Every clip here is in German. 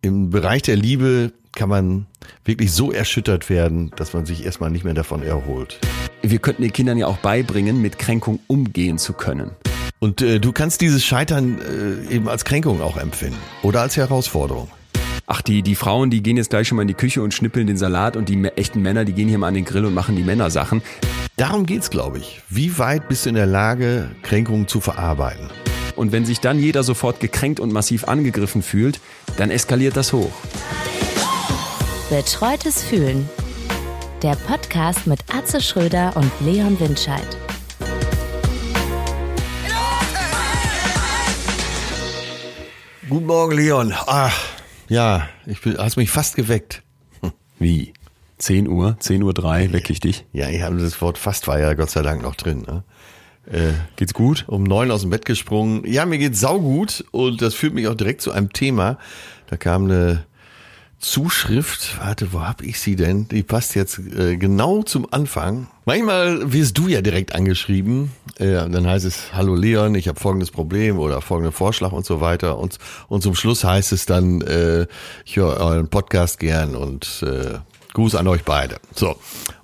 Im Bereich der Liebe kann man wirklich so erschüttert werden, dass man sich erstmal nicht mehr davon erholt. Wir könnten den Kindern ja auch beibringen, mit Kränkung umgehen zu können. Und äh, du kannst dieses Scheitern äh, eben als Kränkung auch empfinden oder als Herausforderung. Ach, die, die Frauen, die gehen jetzt gleich schon mal in die Küche und schnippeln den Salat und die echten Männer, die gehen hier mal an den Grill und machen die Männersachen. Darum geht's, glaube ich. Wie weit bist du in der Lage, Kränkungen zu verarbeiten? Und wenn sich dann jeder sofort gekränkt und massiv angegriffen fühlt, dann eskaliert das hoch. Betreutes Fühlen. Der Podcast mit Atze Schröder und Leon Windscheid. Guten Morgen, Leon. Ach, ja, ich bin, hast mich fast geweckt. Wie? 10 Uhr, 10 Uhr 3, wecke ich dich? Ja, ich habe das Wort fast war ja Gott sei Dank noch drin. Ne? Äh, geht's gut? Um neun aus dem Bett gesprungen. Ja, mir geht's saugut und das führt mich auch direkt zu einem Thema. Da kam eine Zuschrift, warte, wo hab ich sie denn? Die passt jetzt äh, genau zum Anfang. Manchmal wirst du ja direkt angeschrieben, äh, dann heißt es, hallo Leon, ich habe folgendes Problem oder folgenden Vorschlag und so weiter. Und, und zum Schluss heißt es dann, äh, ich höre euren Podcast gern und äh, Gruß an euch beide. So,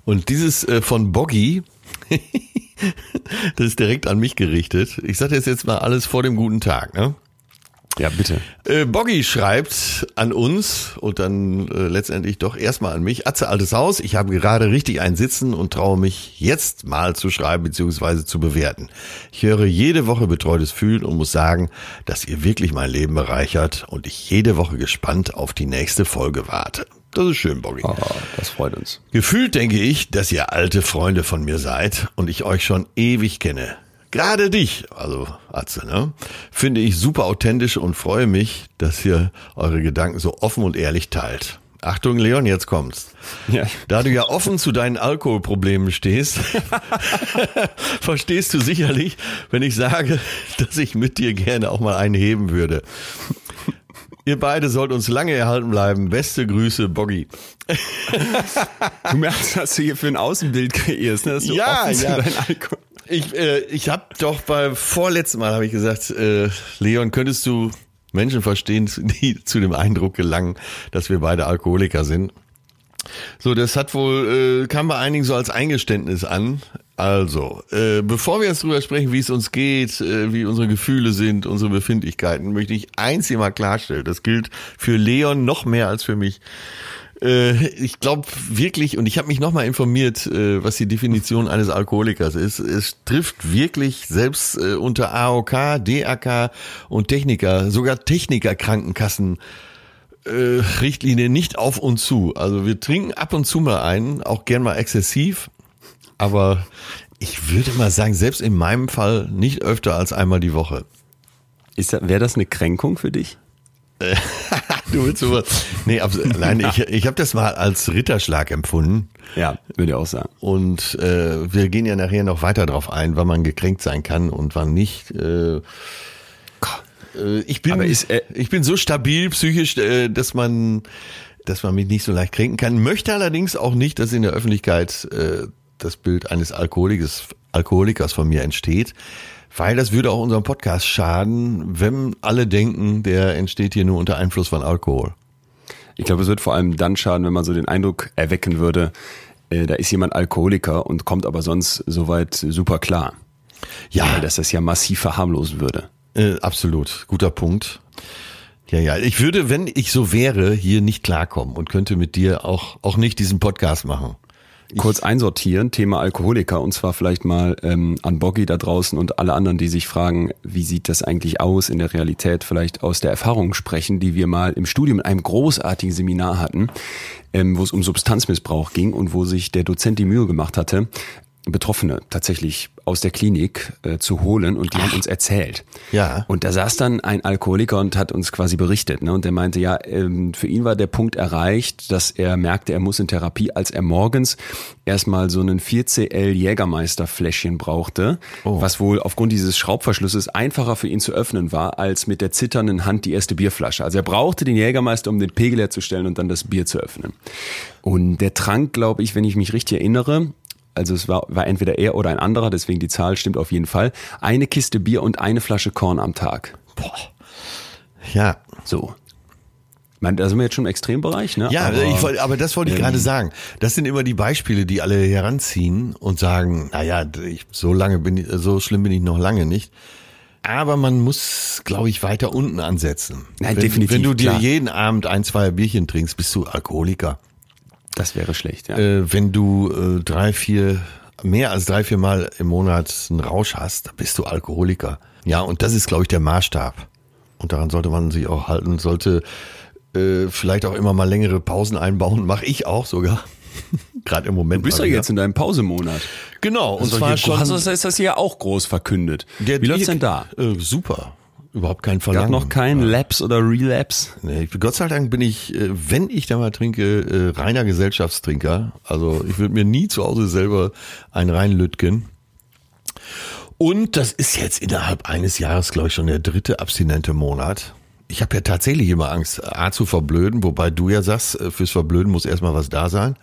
und dieses äh, von Boggy, das ist direkt an mich gerichtet. Ich sage jetzt jetzt mal alles vor dem guten Tag, ne? Ja, bitte. Äh, Boggy schreibt an uns und dann äh, letztendlich doch erstmal an mich. Atze altes Haus, ich habe gerade richtig ein Sitzen und traue mich jetzt mal zu schreiben bzw. zu bewerten. Ich höre jede Woche betreutes Fühlen und muss sagen, dass ihr wirklich mein Leben bereichert und ich jede Woche gespannt auf die nächste Folge warte. Das ist schön, Boggy. Oh, das freut uns. Gefühlt denke ich, dass ihr alte Freunde von mir seid und ich euch schon ewig kenne. Gerade dich, also Atze, ne, finde ich super authentisch und freue mich, dass ihr eure Gedanken so offen und ehrlich teilt. Achtung, Leon, jetzt kommt's. Ja. Da du ja offen zu deinen Alkoholproblemen stehst, verstehst du sicherlich, wenn ich sage, dass ich mit dir gerne auch mal einen heben würde. Ihr beide sollt uns lange erhalten bleiben. Beste Grüße, Boggy. Du merkst, was du hier für ein Außenbild kreierst, ne? Dass du ja, ja. ich, äh, ich habe doch beim vorletzten Mal habe ich gesagt, äh, Leon, könntest du Menschen verstehen, die zu dem Eindruck gelangen, dass wir beide Alkoholiker sind? So, das hat wohl, äh, kam bei einigen so als Eingeständnis an. Also, äh, bevor wir jetzt drüber sprechen, wie es uns geht, äh, wie unsere Gefühle sind, unsere Befindlichkeiten, möchte ich eins hier mal klarstellen. Das gilt für Leon noch mehr als für mich. Äh, ich glaube wirklich, und ich habe mich nochmal informiert, äh, was die Definition eines Alkoholikers ist. Es trifft wirklich selbst äh, unter AOK, DAK und Techniker, sogar Techniker-Krankenkassen. Äh, Richtlinie nicht auf uns zu. Also wir trinken ab und zu mal einen, auch gern mal exzessiv, aber ich würde mal sagen, selbst in meinem Fall nicht öfter als einmal die Woche. Ist das, wäre das eine Kränkung für dich? du willst sowas. Nee, nein, ich, ich habe das mal als Ritterschlag empfunden. Ja, würde ich auch sagen. Und äh, wir gehen ja nachher noch weiter drauf ein, wann man gekränkt sein kann und wann nicht. Äh ich bin, ist, äh, ich bin so stabil psychisch, äh, dass man, dass man mich nicht so leicht kränken kann. Möchte allerdings auch nicht, dass in der Öffentlichkeit äh, das Bild eines Alkoholikers, Alkoholikers von mir entsteht. Weil das würde auch unserem Podcast schaden, wenn alle denken, der entsteht hier nur unter Einfluss von Alkohol. Ich glaube, es wird vor allem dann schaden, wenn man so den Eindruck erwecken würde, äh, da ist jemand Alkoholiker und kommt aber sonst soweit super klar. Ja. Weil das das ja massiv verharmlosen würde. Äh, absolut. Guter Punkt. Ja, ja. Ich würde, wenn ich so wäre, hier nicht klarkommen und könnte mit dir auch, auch nicht diesen Podcast machen kurz einsortieren, Thema Alkoholiker und zwar vielleicht mal ähm, an Boggy da draußen und alle anderen, die sich fragen, wie sieht das eigentlich aus in der Realität, vielleicht aus der Erfahrung sprechen, die wir mal im Studium in einem großartigen Seminar hatten, ähm, wo es um Substanzmissbrauch ging und wo sich der Dozent die Mühe gemacht hatte, Betroffene tatsächlich aus der Klinik äh, zu holen und die Ach. haben uns erzählt. Ja. Und da saß dann ein Alkoholiker und hat uns quasi berichtet. Ne? Und der meinte, ja, ähm, für ihn war der Punkt erreicht, dass er merkte, er muss in Therapie, als er morgens erstmal so einen 4CL Jägermeister-Fläschchen brauchte, oh. was wohl aufgrund dieses Schraubverschlusses einfacher für ihn zu öffnen war, als mit der zitternden Hand die erste Bierflasche. Also er brauchte den Jägermeister, um den Pegel herzustellen und dann das Bier zu öffnen. Und der trank, glaube ich, wenn ich mich richtig erinnere, also es war, war entweder er oder ein anderer, deswegen die Zahl stimmt auf jeden Fall, eine Kiste Bier und eine Flasche Korn am Tag. Boah. Ja. So. Man, da sind wir jetzt schon im Extrembereich, ne? Ja, aber, ich wollte, aber das wollte ich ähm, gerade sagen. Das sind immer die Beispiele, die alle heranziehen und sagen, naja, ich, so lange bin ich, so schlimm bin ich noch lange nicht. Aber man muss, glaube ich, weiter unten ansetzen. Nein, wenn, definitiv, Wenn du dir klar. jeden Abend ein, zwei Bierchen trinkst, bist du Alkoholiker. Das wäre schlecht, ja. Äh, wenn du äh, drei, vier, mehr als drei, vier Mal im Monat einen Rausch hast, dann bist du Alkoholiker. Ja, und das ist, glaube ich, der Maßstab. Und daran sollte man sich auch halten, sollte äh, vielleicht auch immer mal längere Pausen einbauen. Mache ich auch sogar. Gerade im Moment. Du bist ja jetzt in deinem Pausemonat. Genau, und Also zwar schon. du, ist das hier auch groß verkündet. Wie läuft's denn da? Äh, super. Überhaupt kein Gab Verlangen. noch kein Lapse oder Relapse? Nee, Gott sei Dank bin ich, äh, wenn ich da mal trinke, äh, reiner Gesellschaftstrinker. Also ich würde mir nie zu Hause selber einen reinlütgen. Und das ist jetzt innerhalb eines Jahres, glaube ich, schon der dritte abstinente Monat. Ich habe ja tatsächlich immer Angst, A zu verblöden, wobei du ja sagst, äh, fürs Verblöden muss erstmal was da sein.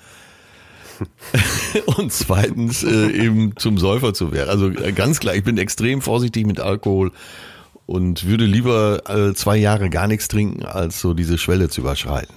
Und zweitens äh, eben zum Säufer zu werden. Also ganz klar, ich bin extrem vorsichtig mit Alkohol und würde lieber äh, zwei Jahre gar nichts trinken, als so diese Schwelle zu überschreiten.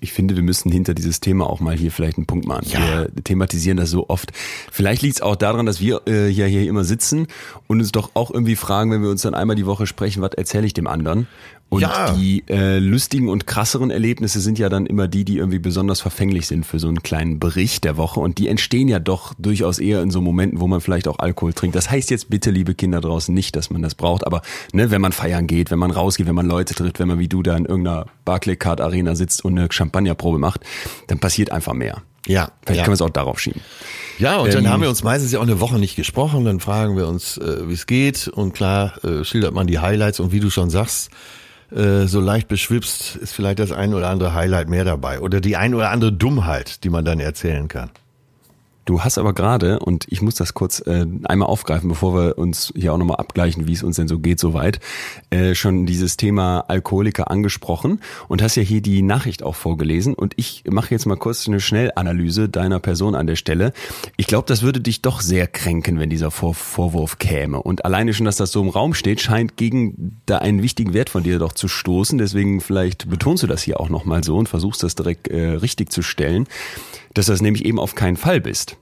Ich finde, wir müssen hinter dieses Thema auch mal hier vielleicht einen Punkt machen. Ja. Wir thematisieren das so oft. Vielleicht liegt es auch daran, dass wir äh, ja hier immer sitzen und uns doch auch irgendwie fragen, wenn wir uns dann einmal die Woche sprechen, was erzähle ich dem anderen? Und Ja. die äh, lustigen und krasseren Erlebnisse sind ja dann immer die, die irgendwie besonders verfänglich sind für so einen kleinen Bericht der Woche. Und die entstehen ja doch durchaus eher in so Momenten, wo man vielleicht auch Alkohol trinkt. Das heißt jetzt bitte, liebe Kinder draußen, nicht, dass man das braucht. Aber ne, wenn man feiern geht, wenn man rausgeht, wenn man Leute trifft, wenn man wie du da in irgendeiner Barclaycard Arena sitzt und eine Champagnerprobe macht, dann passiert einfach mehr. Ja, Vielleicht ja. können wir es auch darauf schieben. Ja, und dann Ähm, haben wir uns meistens ja auch eine Woche nicht gesprochen, dann fragen wir uns, äh, wie es geht und klar äh, schildert man die Highlights und wie du schon sagst, äh, so leicht beschwipst ist vielleicht das ein oder andere Highlight mehr dabei oder die ein oder andere Dummheit, die man dann erzählen kann. Du hast aber gerade, und ich muss das kurz äh, einmal aufgreifen, bevor wir uns hier auch nochmal abgleichen, wie es uns denn so geht soweit, äh, schon dieses Thema Alkoholiker angesprochen und hast ja hier die Nachricht auch vorgelesen. Und ich mache jetzt mal kurz eine Schnellanalyse deiner Person an der Stelle. Ich glaube, das würde dich doch sehr kränken, wenn dieser Vor Vorwurf käme. Und alleine schon, dass das so im Raum steht, scheint gegen da einen wichtigen Wert von dir doch zu stoßen. Deswegen vielleicht betonst du das hier auch nochmal so und versuchst das direkt äh, richtig zu stellen, dass das nämlich eben auf keinen Fall bist.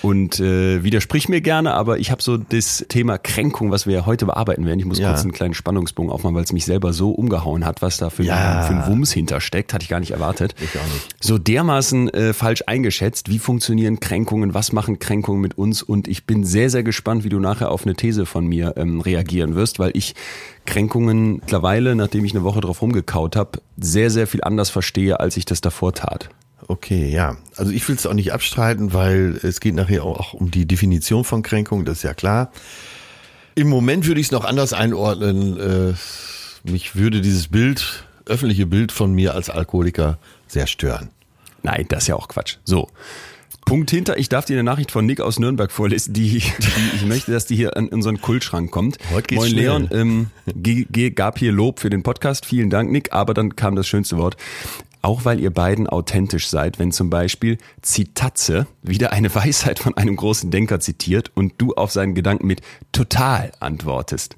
Und äh, widersprich mir gerne, aber ich habe so das Thema Kränkung, was wir ja heute bearbeiten werden. Ich muss Ja. kurz einen kleinen Spannungsbogen aufmachen, weil es mich selber so umgehauen hat, was da für, Ja. ein, für ein Wumms hintersteckt, hatte ich gar nicht erwartet. Ich auch nicht. So dermaßen äh, falsch eingeschätzt. Wie funktionieren Kränkungen? Was machen Kränkungen mit uns? Und ich bin sehr, sehr gespannt, wie du nachher auf eine These von mir ähm, reagieren wirst, weil ich Kränkungen mittlerweile, nachdem ich eine Woche drauf rumgekaut habe, sehr, sehr viel anders verstehe, als ich das davor tat. Okay, ja. Also ich will es auch nicht abstreiten, weil es geht nachher auch um die Definition von Kränkung, das ist ja klar. Im Moment würde ich es noch anders einordnen. Äh, mich würde dieses Bild, öffentliche Bild von mir als Alkoholiker sehr stören. Nein, das ist ja auch Quatsch. So. Punkt hinter, ich darf dir eine Nachricht von Nick aus Nürnberg vorlesen, die, die ich möchte, dass die hier in unseren Kultschrank kommt. Heute geht's Moin schnell. Leon, ähm, ge- ge- gab hier Lob für den Podcast, vielen Dank Nick, aber dann kam das schönste Wort. Auch weil ihr beiden authentisch seid, wenn zum Beispiel Zitatze wieder eine Weisheit von einem großen Denker zitiert und du auf seinen Gedanken mit total antwortest.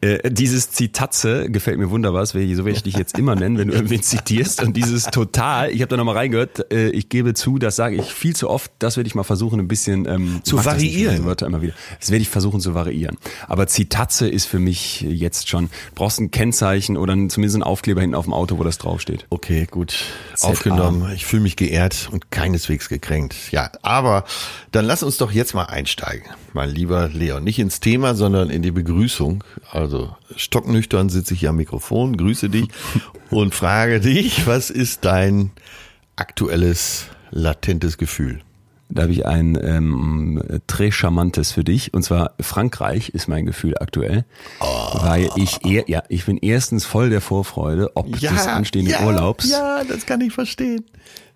Äh, dieses Zitatze gefällt mir wunderbar, so werde ich dich jetzt immer nennen, wenn du irgendwen zitierst. Und dieses total, ich habe da nochmal reingehört, äh, ich gebe zu, das sage ich viel zu oft, das werde ich mal versuchen, ein bisschen ähm, Zu das variieren. Wörter immer wieder. Das werde ich versuchen zu variieren. Aber Zitatze ist für mich jetzt schon, brauchst ein Kennzeichen oder ein- zumindest einen Aufkleber hinten auf dem Auto, wo das draufsteht. Okay, gut. ZA. Aufgenommen. Ich fühle mich geehrt und keineswegs gekränkt. Ja, aber dann lass uns doch jetzt mal einsteigen, mein lieber Leon. Nicht ins Thema, sondern in die Begrüßung. Also stocknüchtern sitze ich hier am Mikrofon, grüße dich und frage dich, was ist dein aktuelles latentes Gefühl? Da habe ich ein ähm, très charmantes für dich. Und zwar Frankreich ist mein Gefühl aktuell. Weil ich eher, ja, ich bin erstens voll der Vorfreude, ob des anstehenden ja, Urlaubs. Ja, das kann ich verstehen.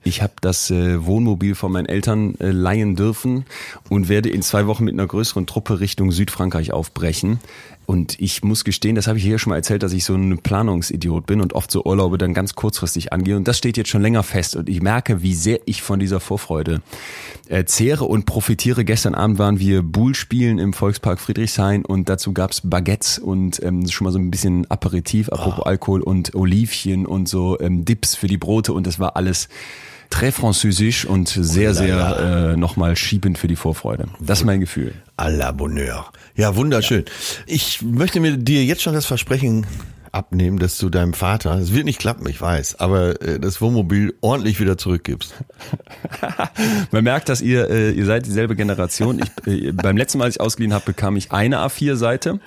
Ich habe das äh, Wohnmobil von meinen Eltern äh, leihen dürfen und werde in zwei Wochen mit einer größeren Truppe Richtung Südfrankreich aufbrechen. Und ich muss gestehen, das habe ich hier schon mal erzählt, dass ich so ein Planungsidiot bin und oft so Urlaube dann ganz kurzfristig angehe. Und das steht jetzt schon länger fest. Und ich merke, wie sehr ich von dieser Vorfreude äh, zehre und profitiere. Gestern Abend waren wir Bull spielen im Volkspark Friedrichshain und dazu gab's Baguettes und ähm, schon mal so ein bisschen Aperitif, apropos oh. Alkohol und Olivchen und so ähm, Dips für die Brote. Und das war alles très französisch und sehr, sehr äh, nochmal schiebend für die Vorfreude. Das ist mein Gefühl. À la Bonheur. Ja, wunderschön. Ich möchte mir dir jetzt schon das Versprechen abnehmen, dass du deinem Vater, es wird nicht klappen, ich weiß, aber äh, das Wohnmobil ordentlich wieder zurückgibst. Man merkt, dass ihr, äh, ihr seid dieselbe Generation. Ich, äh, beim letzten Mal, als ich ausgeliehen habe, bekam ich eine A4-Seite,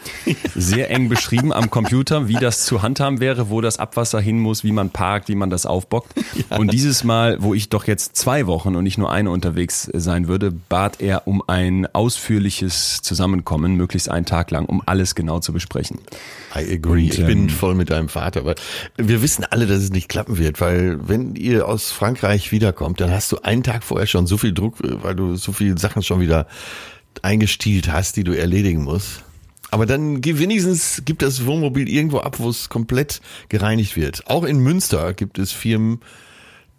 sehr eng beschrieben am Computer, wie das zu handhaben wäre, wo das Abwasser hin muss, wie man parkt, wie man das aufbockt. Ja. Und dieses Mal, wo ich doch jetzt zwei Wochen und nicht nur eine unterwegs sein würde, bat er um ein ausführliches Zusammenkommen, möglichst einen Tag lang, um alles genau zu besprechen. I agree. Und, ich bin ähm, voll mit deinem Vater, aber wir wissen alle, dass es nicht klappen wird, weil wenn ihr aus Frankreich wiederkommt, dann hast du einen Tag vorher schon so viel Druck, weil du so viele Sachen schon wieder eingestielt hast, die du erledigen musst. Aber dann wenigstens gibt das Wohnmobil irgendwo ab, wo es komplett gereinigt wird. Auch in Münster gibt es Firmen,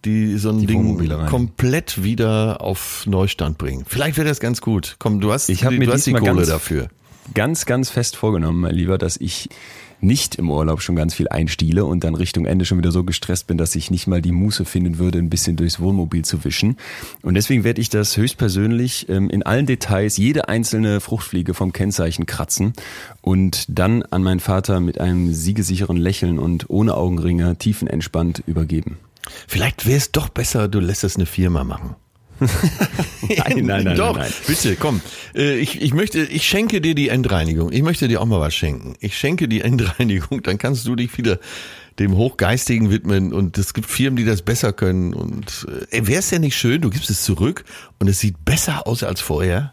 die so ein die Ding komplett wieder auf Neustand bringen. Vielleicht wäre das ganz gut. Komm, du hast, ich die, mir du hast die Kohle dafür ganz, ganz fest vorgenommen, mein Lieber, dass ich nicht im Urlaub schon ganz viel einstiele und dann Richtung Ende schon wieder so gestresst bin, dass ich nicht mal die Muße finden würde, ein bisschen durchs Wohnmobil zu wischen. Und deswegen werde ich das höchstpersönlich ähm, in allen Details jede einzelne Fruchtfliege vom Kennzeichen kratzen und dann an meinen Vater mit einem siegesicheren Lächeln und ohne Augenringe tiefenentspannt übergeben. Vielleicht wäre es doch besser, du lässt es eine Firma machen. nein, nein, nein, Doch, nein, nein. bitte, komm. Äh, ich, ich möchte, ich schenke dir die Endreinigung. Ich möchte dir auch mal was schenken. Ich schenke die Endreinigung, dann kannst du dich wieder dem Hochgeistigen widmen und es gibt Firmen, die das besser können und äh, wäre es ja nicht schön, du gibst es zurück und es sieht besser aus als vorher?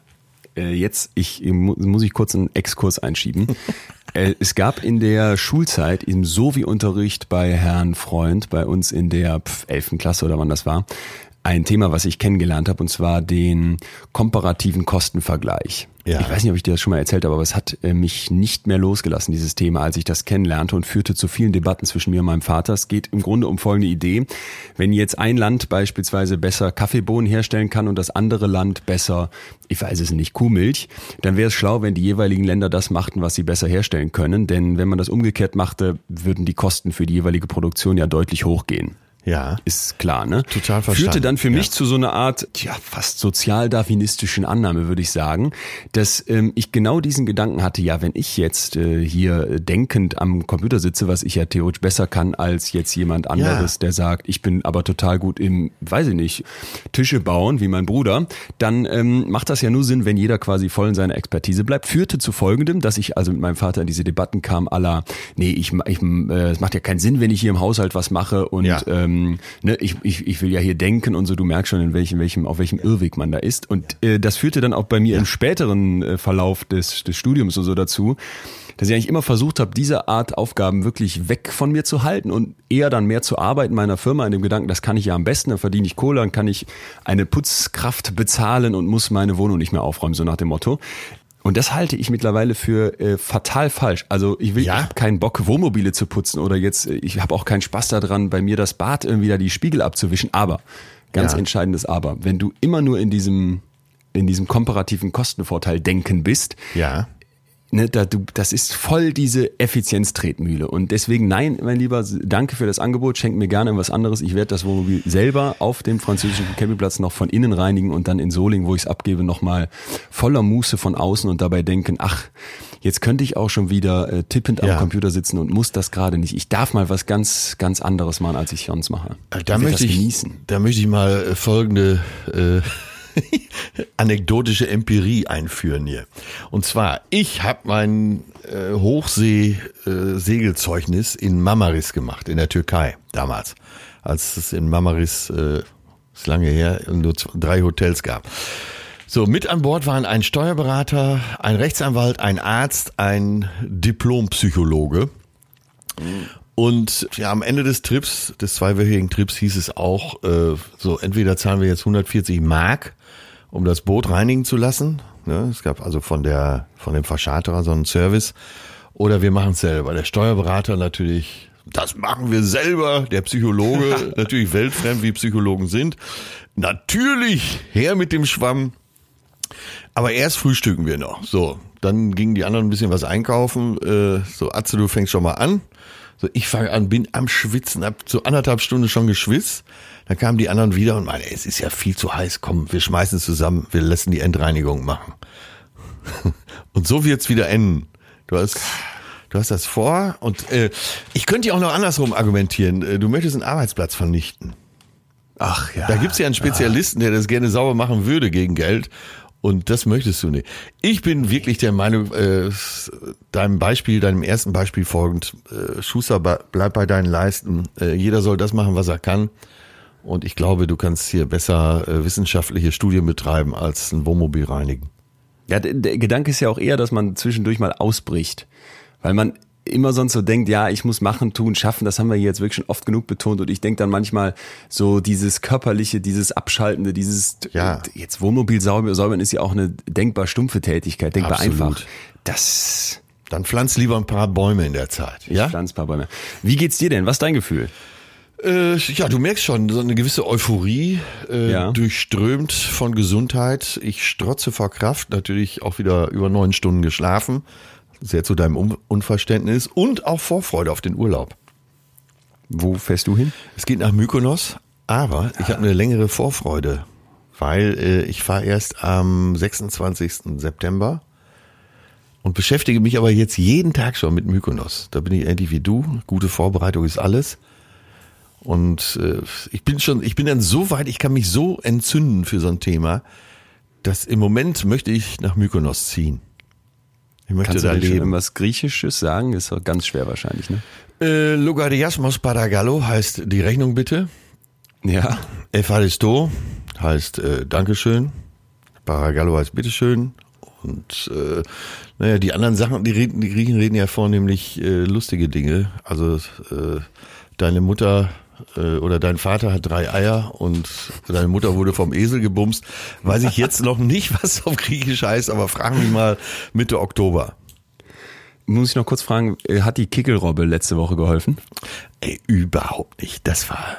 Äh, jetzt ich, muss ich kurz einen Exkurs einschieben. es gab in der Schulzeit im Sovi-Unterricht bei Herrn Freund, bei uns in der 11. Klasse oder wann das war, ein Thema, was ich kennengelernt habe, und zwar den komparativen Kostenvergleich. Ja. Ich weiß nicht, ob ich dir das schon mal erzählt habe, aber es hat äh, mich nicht mehr losgelassen, dieses Thema, als ich das kennenlernte und führte zu vielen Debatten zwischen mir und meinem Vater. Es geht im Grunde um folgende Idee. Wenn jetzt ein Land beispielsweise besser Kaffeebohnen herstellen kann und das andere Land besser, ich weiß es nicht, Kuhmilch, dann wäre es schlau, wenn die jeweiligen Länder das machten, was sie besser herstellen können. Denn wenn man das umgekehrt machte, würden die Kosten für die jeweilige Produktion ja deutlich hochgehen. Ja. Ist klar, ne? Total verstanden. Führte dann für mich ja. zu so einer Art, ja, fast sozialdarwinistischen Annahme, würde ich sagen, dass ähm, ich genau diesen Gedanken hatte, ja, wenn ich jetzt äh, hier denkend am Computer sitze, was ich ja theoretisch besser kann als jetzt jemand anderes, ja. der sagt, ich bin aber total gut im, weiß ich nicht, Tische bauen, wie mein Bruder, dann ähm, macht das ja nur Sinn, wenn jeder quasi voll in seiner Expertise bleibt. Führte zu folgendem, dass ich also mit meinem Vater in diese Debatten kam, aller, nee, ich, ich äh, es macht ja keinen Sinn, wenn ich hier im Haushalt was mache und ja. ähm, ähm, ne, ich, ich, ich will ja hier denken und so, du merkst schon, in welchem, welchem, auf welchem Irrweg man da ist. Und äh, das führte dann auch bei mir im späteren äh, Verlauf des, des Studiums und so dazu, dass ich eigentlich immer versucht habe, diese Art Aufgaben wirklich weg von mir zu halten und eher dann mehr zu arbeiten in meiner Firma, in dem Gedanken, das kann ich ja am besten, dann verdiene ich Kohle, dann kann ich eine Putzkraft bezahlen und muss meine Wohnung nicht mehr aufräumen, so nach dem Motto. Und das halte ich mittlerweile für äh, fatal falsch. Also ich will, ja. ich habe keinen Bock, Wohnmobile zu putzen oder jetzt, äh, ich habe auch keinen Spaß daran, bei mir das Bad irgendwie da die Spiegel abzuwischen. Aber, ganz ja. entscheidendes Aber, wenn du immer nur in diesem in diesem komparativen Kostenvorteil denken bist, ja ne, da, du, das ist voll diese Effizienztretmühle. Und deswegen, nein, mein Lieber, danke für das Angebot, schenk mir gerne was anderes. Ich werde das Wohnmobil selber auf dem französischen Campingplatz noch von innen reinigen und dann in Soling, wo ich es abgebe, nochmal voller Muße von außen und dabei denken, ach, jetzt könnte ich auch schon wieder äh, tippend ja. am Computer sitzen und muss das gerade nicht. Ich darf mal was ganz, ganz anderes machen, als ich sonst mache. Da möchte ich, genießen. da möchte ich mal äh, folgende äh anekdotische Empirie einführen hier. Und zwar, ich habe mein äh, Hochsee-Segelzeugnis äh, in Mamaris gemacht, in der Türkei damals, als es in Mamaris, äh, ist lange her, nur drei Hotels gab. So, mit an Bord waren ein Steuerberater, ein Rechtsanwalt, ein Arzt, ein Diplompsychologe. Und ja, am Ende des Trips, des zweiwöchigen Trips, hieß es auch, äh, so entweder zahlen wir jetzt 140 Mark, um das Boot reinigen zu lassen. Ne? Es gab also von der von dem Verscharterer so einen Service. Oder wir machen es selber. Der Steuerberater natürlich, das machen wir selber. Der Psychologe, natürlich weltfremd, wie Psychologen sind. Natürlich, her mit dem Schwamm. Aber erst frühstücken wir noch. So, dann gingen die anderen ein bisschen was einkaufen. Äh, so, Atze, du fängst schon mal an. So, ich fange an, bin am Schwitzen, hab so anderthalb Stunden schon geschwitzt. Dann kamen die anderen wieder und meinen, es ist ja viel zu heiß, komm, wir schmeißen es zusammen, wir lassen die Endreinigung machen. Und so wird's wieder enden. Du hast, du hast das vor und äh, ich könnte ja auch noch andersrum argumentieren. Äh, Du möchtest einen Arbeitsplatz vernichten. Ach ja. Da gibt's ja einen Spezialisten, der das gerne sauber machen würde gegen Geld. Und das möchtest du nicht. Ich bin wirklich der Meinung, äh, deinem Beispiel, deinem ersten Beispiel folgend, äh, Schuster, bleib bei deinen Leisten. Äh, jeder soll das machen, was er kann. Und ich glaube, du kannst hier besser äh, wissenschaftliche Studien betreiben, als ein Wohnmobil reinigen. Ja, der, der Gedanke ist ja auch eher, dass man zwischendurch mal ausbricht. Weil man immer sonst so denkt, ja, ich muss machen, tun, schaffen, das haben wir hier jetzt wirklich schon oft genug betont und ich denke dann manchmal so dieses körperliche, dieses Abschaltende, dieses, Ja. jetzt Wohnmobil säubern ist ja auch eine denkbar stumpfe Tätigkeit, denkbar Absolut. einfach. Das, Dann pflanz lieber ein paar Bäume in der Zeit. ich pflanz ein paar Bäume. Wie geht's dir denn? Was ist dein Gefühl? Äh, ja, du merkst schon, so eine gewisse Euphorie, äh, Ja. durchströmt von Gesundheit. Ich strotze vor Kraft, natürlich auch wieder über neun Stunden geschlafen. Sehr zu deinem Un Unverständnis und auch Vorfreude auf den Urlaub. Wo fährst du hin? Es geht nach Mykonos, aber ich habe eine längere Vorfreude, weil äh, ich fahre erst am 26. September und beschäftige mich aber jetzt jeden Tag schon mit Mykonos. Da bin ich ähnlich wie du. Gute Vorbereitung ist alles. Und äh, ich bin schon, ich bin dann so weit, ich kann mich so entzünden für so ein Thema, dass im Moment möchte ich nach Mykonos ziehen. Ich möchte Kannst du da schon leben. irgendwas Griechisches sagen? Ist doch ganz schwer wahrscheinlich, ne? Äh, Logariasmos Paragallo heißt die Rechnung bitte. Ja. Efaristo heißt äh, Dankeschön. Paragallo heißt Bitteschön. Und äh, naja, die anderen Sachen, die, reden, die Griechen reden ja vornehmlich äh, lustige Dinge. Also äh, deine Mutter äh, oder dein Vater hat drei Eier und deine Mutter wurde vom Esel gebumst. Weiß ich jetzt noch nicht, was auf Griechisch heißt, aber fragen mich mal Mitte Oktober. Muss ich noch kurz fragen, äh, hat die Kickelrobbe letzte Woche geholfen? Ey, überhaupt nicht. Das war.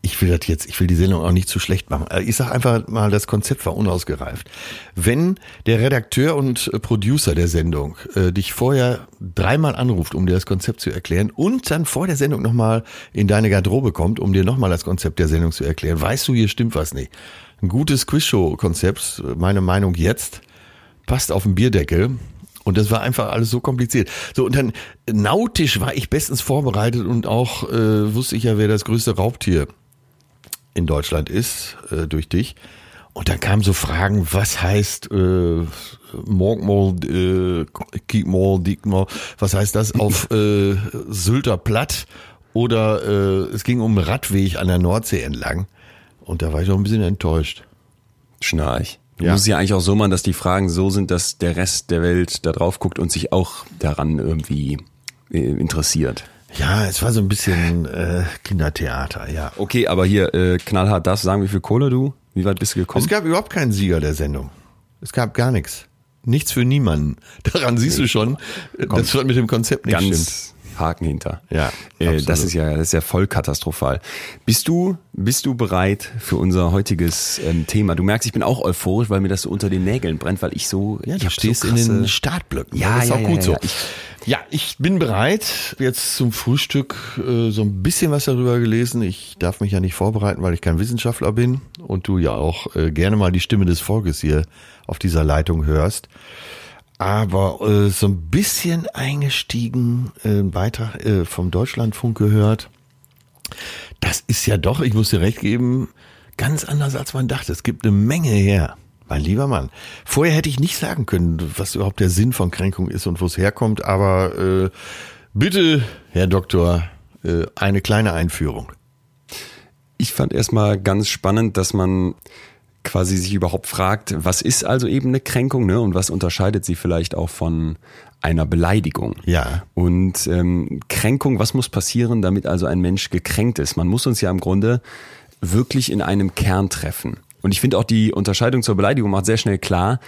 Ich will das jetzt, ich will die Sendung auch nicht zu schlecht machen. Äh, Ich sag einfach mal, das Konzept war unausgereift. Wenn der Redakteur und äh, Producer der Sendung äh, dich vorher dreimal anruft, um dir das Konzept zu erklären und dann vor der Sendung nochmal in deine Garderobe kommt, um dir nochmal das Konzept der Sendung zu erklären, weißt du, hier stimmt was nicht. Ein gutes Quizshow-Konzept, meine Meinung jetzt, passt auf den Bierdeckel. Und das war einfach alles so kompliziert. So, und dann nautisch war ich bestens vorbereitet und auch äh, wusste ich ja, wer das größte Raubtier in Deutschland ist, äh, durch dich. Und dann kamen so Fragen, was heißt äh, Morgmol, äh, Kiekmol, Diekmol, was heißt das auf äh, Sylter Platt? Oder äh, es ging um Radweg an der Nordsee entlang. Und da war ich auch ein bisschen enttäuscht. Schnarch. Du Ja. musst ja eigentlich auch so machen, dass die Fragen so sind, dass der Rest der Welt da drauf guckt und sich auch daran irgendwie äh, interessiert. Ja, es war so ein bisschen äh, Kindertheater, ja. Okay, aber hier äh, knallhart darfst du sagen, wie viel Kohle du? Wie weit bist du gekommen? Es gab überhaupt keinen Sieger der Sendung. Es gab gar nichts. Nichts für niemanden. Daran siehst du schon, dass was mit dem Konzept nicht stimmt. Haken hinter. Ja, äh, das ist ja, das ist ja voll katastrophal. Bist du, bist du bereit für unser heutiges ähm, Thema? Du merkst, ich bin auch euphorisch, weil mir das so unter den Nägeln brennt, weil ich so, Ja, ich du stehst so in den Startblöcken. Ja, das ist ja, auch ja, gut ja, so. ja. Ich- ja, ich bin bereit. Jetzt zum Frühstück äh, so ein bisschen was darüber gelesen. Ich darf mich ja nicht vorbereiten, weil ich kein Wissenschaftler bin und du ja auch äh, gerne mal die Stimme des Volkes hier auf dieser Leitung hörst. Aber äh, so ein bisschen eingestiegen, äh, Beitrag äh, vom Deutschlandfunk gehört. Das ist ja doch, ich muss dir recht geben, ganz anders als man dachte. Es gibt eine Menge her. Mein lieber Mann. Vorher hätte ich nicht sagen können, was überhaupt der Sinn von Kränkung ist und wo es herkommt, aber äh, bitte, Herr Doktor, äh, eine kleine Einführung. Ich fand erstmal ganz spannend, dass man quasi sich überhaupt fragt, was ist also eben eine Kränkung ne? und was unterscheidet sie vielleicht auch von einer Beleidigung. Ja. Und ähm, Kränkung, was muss passieren, damit also ein Mensch gekränkt ist? Man muss uns ja im Grunde wirklich in einem Kern treffen. Und ich finde auch die Unterscheidung zur Beleidigung macht sehr schnell klar,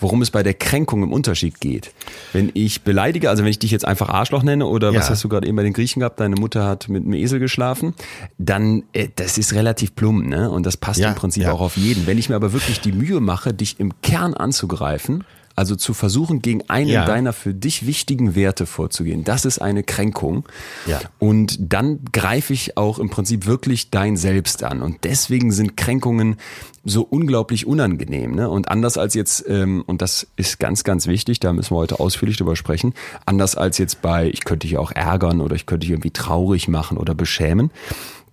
worum es bei der Kränkung im Unterschied geht. Wenn ich beleidige, also wenn ich dich jetzt einfach Arschloch nenne oder ja. was hast du gerade eben bei den Griechen gehabt, deine Mutter hat mit einem Esel geschlafen, dann äh, das ist relativ plump, ne? Und das passt ja, im Prinzip ja. auch auf jeden. Wenn ich mir aber wirklich die Mühe mache, dich im Kern anzugreifen, also zu versuchen, gegen einen ja. deiner für dich wichtigen Werte vorzugehen, das ist eine Kränkung. Ja. Und dann greife ich auch im Prinzip wirklich dein Selbst an. Und deswegen sind Kränkungen so unglaublich unangenehm. Ne? Und anders als jetzt, ähm, und das ist ganz, ganz wichtig, da müssen wir heute ausführlich drüber sprechen, anders als jetzt bei, ich könnte dich auch ärgern oder ich könnte dich irgendwie traurig machen oder beschämen,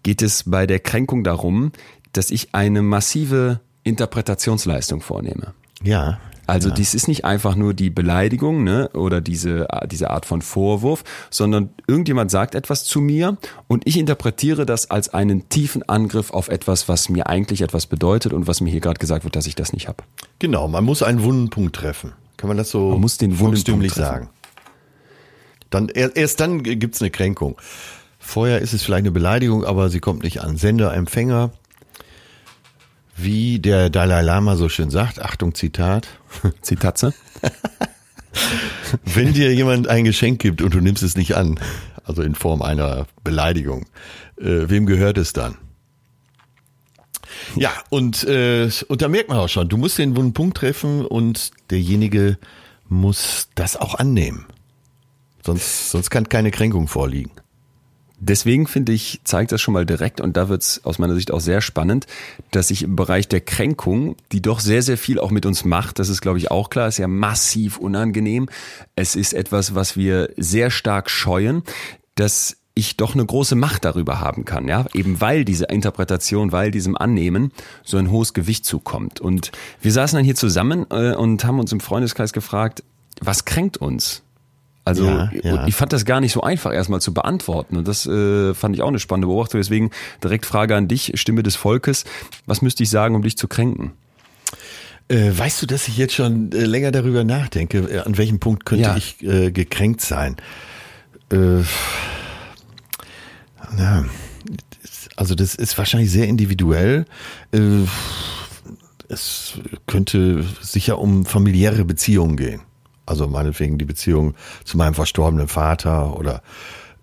geht es bei der Kränkung darum, dass ich eine massive Interpretationsleistung vornehme. Ja. Also ja. dies ist nicht einfach nur die Beleidigung ne, oder diese, diese Art von Vorwurf, sondern irgendjemand sagt etwas zu mir und ich interpretiere das als einen tiefen Angriff auf etwas, was mir eigentlich etwas bedeutet und was mir hier gerade gesagt wird, dass ich das nicht habe. Genau, man muss einen Wundenpunkt treffen. Kann man das so man muss den Wundenpunkt sagen? Dann, erst dann gibt's eine Kränkung. Vorher ist es vielleicht eine Beleidigung, aber sie kommt nicht an. Sender, Empfänger, wie der Dalai Lama so schön sagt, Achtung, Zitat. Zitatze. Wenn dir jemand ein Geschenk gibt und du nimmst es nicht an, also in Form einer Beleidigung, äh, wem gehört es dann? Ja, und, äh, und da merkt man auch schon, du musst den wunden Punkt treffen und derjenige muss das auch annehmen. Sonst, sonst kann keine Kränkung vorliegen. Deswegen finde ich, zeigt das schon mal direkt und da wird es aus meiner Sicht auch sehr spannend, dass sich im Bereich der Kränkung, die doch sehr, sehr viel auch mit uns macht, das ist glaube ich auch klar, ist ja massiv unangenehm. Es ist etwas, was wir sehr stark scheuen, dass ich doch eine große Macht darüber haben kann, ja, eben weil diese Interpretation, weil diesem Annehmen so ein hohes Gewicht zukommt. Und wir saßen dann hier zusammen äh, und haben uns im Freundeskreis gefragt, was kränkt uns? Also ja, ja. ich fand das gar nicht so einfach erstmal zu beantworten und das äh, fand ich auch eine spannende Beobachtung. Deswegen direkt Frage an dich, Stimme des Volkes. Was müsste ich sagen, um dich zu kränken? Äh, weißt du, dass ich jetzt schon äh, länger darüber nachdenke, äh, an welchem Punkt könnte ja. ich äh, gekränkt sein? Äh, na, also das ist wahrscheinlich sehr individuell. Äh, es könnte sicher um familiäre Beziehungen gehen. Also meinetwegen die Beziehung zu meinem verstorbenen Vater oder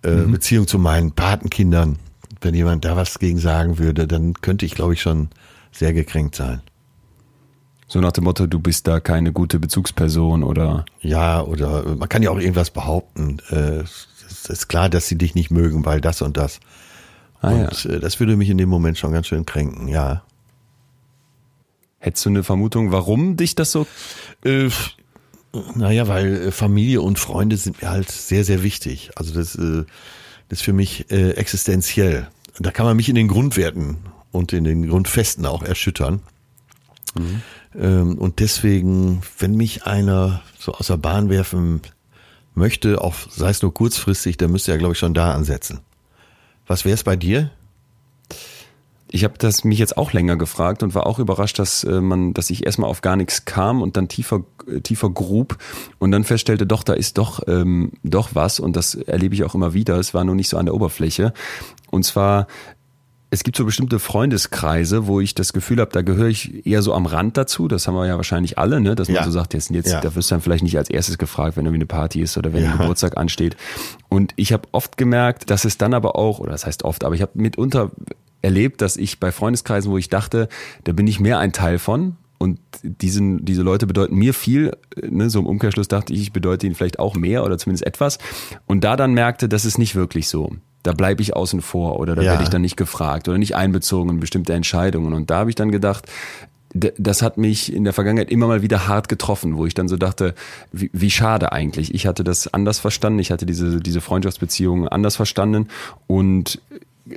äh, mhm. Beziehung zu meinen Patenkindern. Wenn jemand da was gegen sagen würde, dann könnte ich, glaube ich, schon sehr gekränkt sein. So nach dem Motto, du bist da keine gute Bezugsperson oder? Ja, oder man kann ja auch irgendwas behaupten. Äh, es ist klar, dass sie dich nicht mögen, weil das und das. Ah, und ja. Äh, das würde mich in dem Moment schon ganz schön kränken, ja. Hättest du eine Vermutung, warum dich das so? Naja, weil äh, Familie und Freunde sind mir halt sehr, sehr wichtig. Also das, äh, das ist für mich äh, existenziell. Da kann man mich in den Grundwerten und in den Grundfesten auch erschüttern. Mhm. Ähm, und deswegen, wenn mich einer so aus der Bahn werfen möchte, auch sei es nur kurzfristig, dann müsste er, glaube ich, schon da ansetzen. Was wäre es bei dir? ich habe das mich jetzt auch länger gefragt und war auch überrascht, dass man, dass ich erstmal auf gar nichts kam und dann tiefer, tiefer grub und dann feststellte, doch, da ist doch, ähm, doch was und das erlebe ich auch immer wieder. Es war nur nicht so an der Oberfläche. Und zwar es gibt so bestimmte Freundeskreise, wo ich das Gefühl habe, da gehöre ich eher so am Rand dazu. Das haben wir ja wahrscheinlich alle, ne? dass man ja. so sagt, jetzt, jetzt ja. da wirst du dann vielleicht nicht als erstes gefragt, wenn irgendwie eine Party ist oder wenn ja. ein Geburtstag ansteht. Und ich habe oft gemerkt, dass es dann aber auch, oder das heißt oft, aber ich habe mitunter erlebt, dass ich bei Freundeskreisen, wo ich dachte, da bin ich mehr ein Teil von und diesen, diese Leute bedeuten mir viel, ne, so im Umkehrschluss dachte ich, ich bedeute ihnen vielleicht auch mehr oder zumindest etwas und da dann merkte, das ist nicht wirklich so. Da bleibe ich außen vor oder da ja. werde ich dann nicht gefragt oder nicht einbezogen in bestimmte Entscheidungen und da habe ich dann gedacht, das hat mich in der Vergangenheit immer mal wieder hart getroffen, wo ich dann so dachte, wie, wie schade eigentlich. Ich hatte das anders verstanden, ich hatte diese, diese Freundschaftsbeziehungen anders verstanden und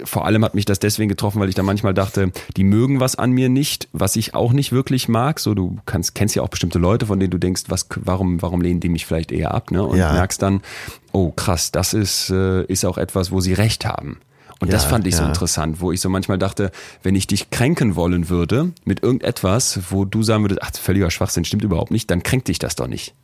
vor allem hat mich das deswegen getroffen, weil ich da manchmal dachte, die mögen was an mir nicht, was ich auch nicht wirklich mag. So, du kannst, kennst ja auch bestimmte Leute, von denen du denkst, was, warum, warum lehnen die mich vielleicht eher ab, ne? Und ja. merkst dann, oh krass, das ist, äh, ist auch etwas, wo sie recht haben. Und Ja, das fand ich so ja. interessant, wo ich so manchmal dachte, wenn ich dich kränken wollen würde mit irgendetwas, wo du sagen würdest, ach, völliger Schwachsinn, stimmt überhaupt nicht, dann kränkt dich das doch nicht.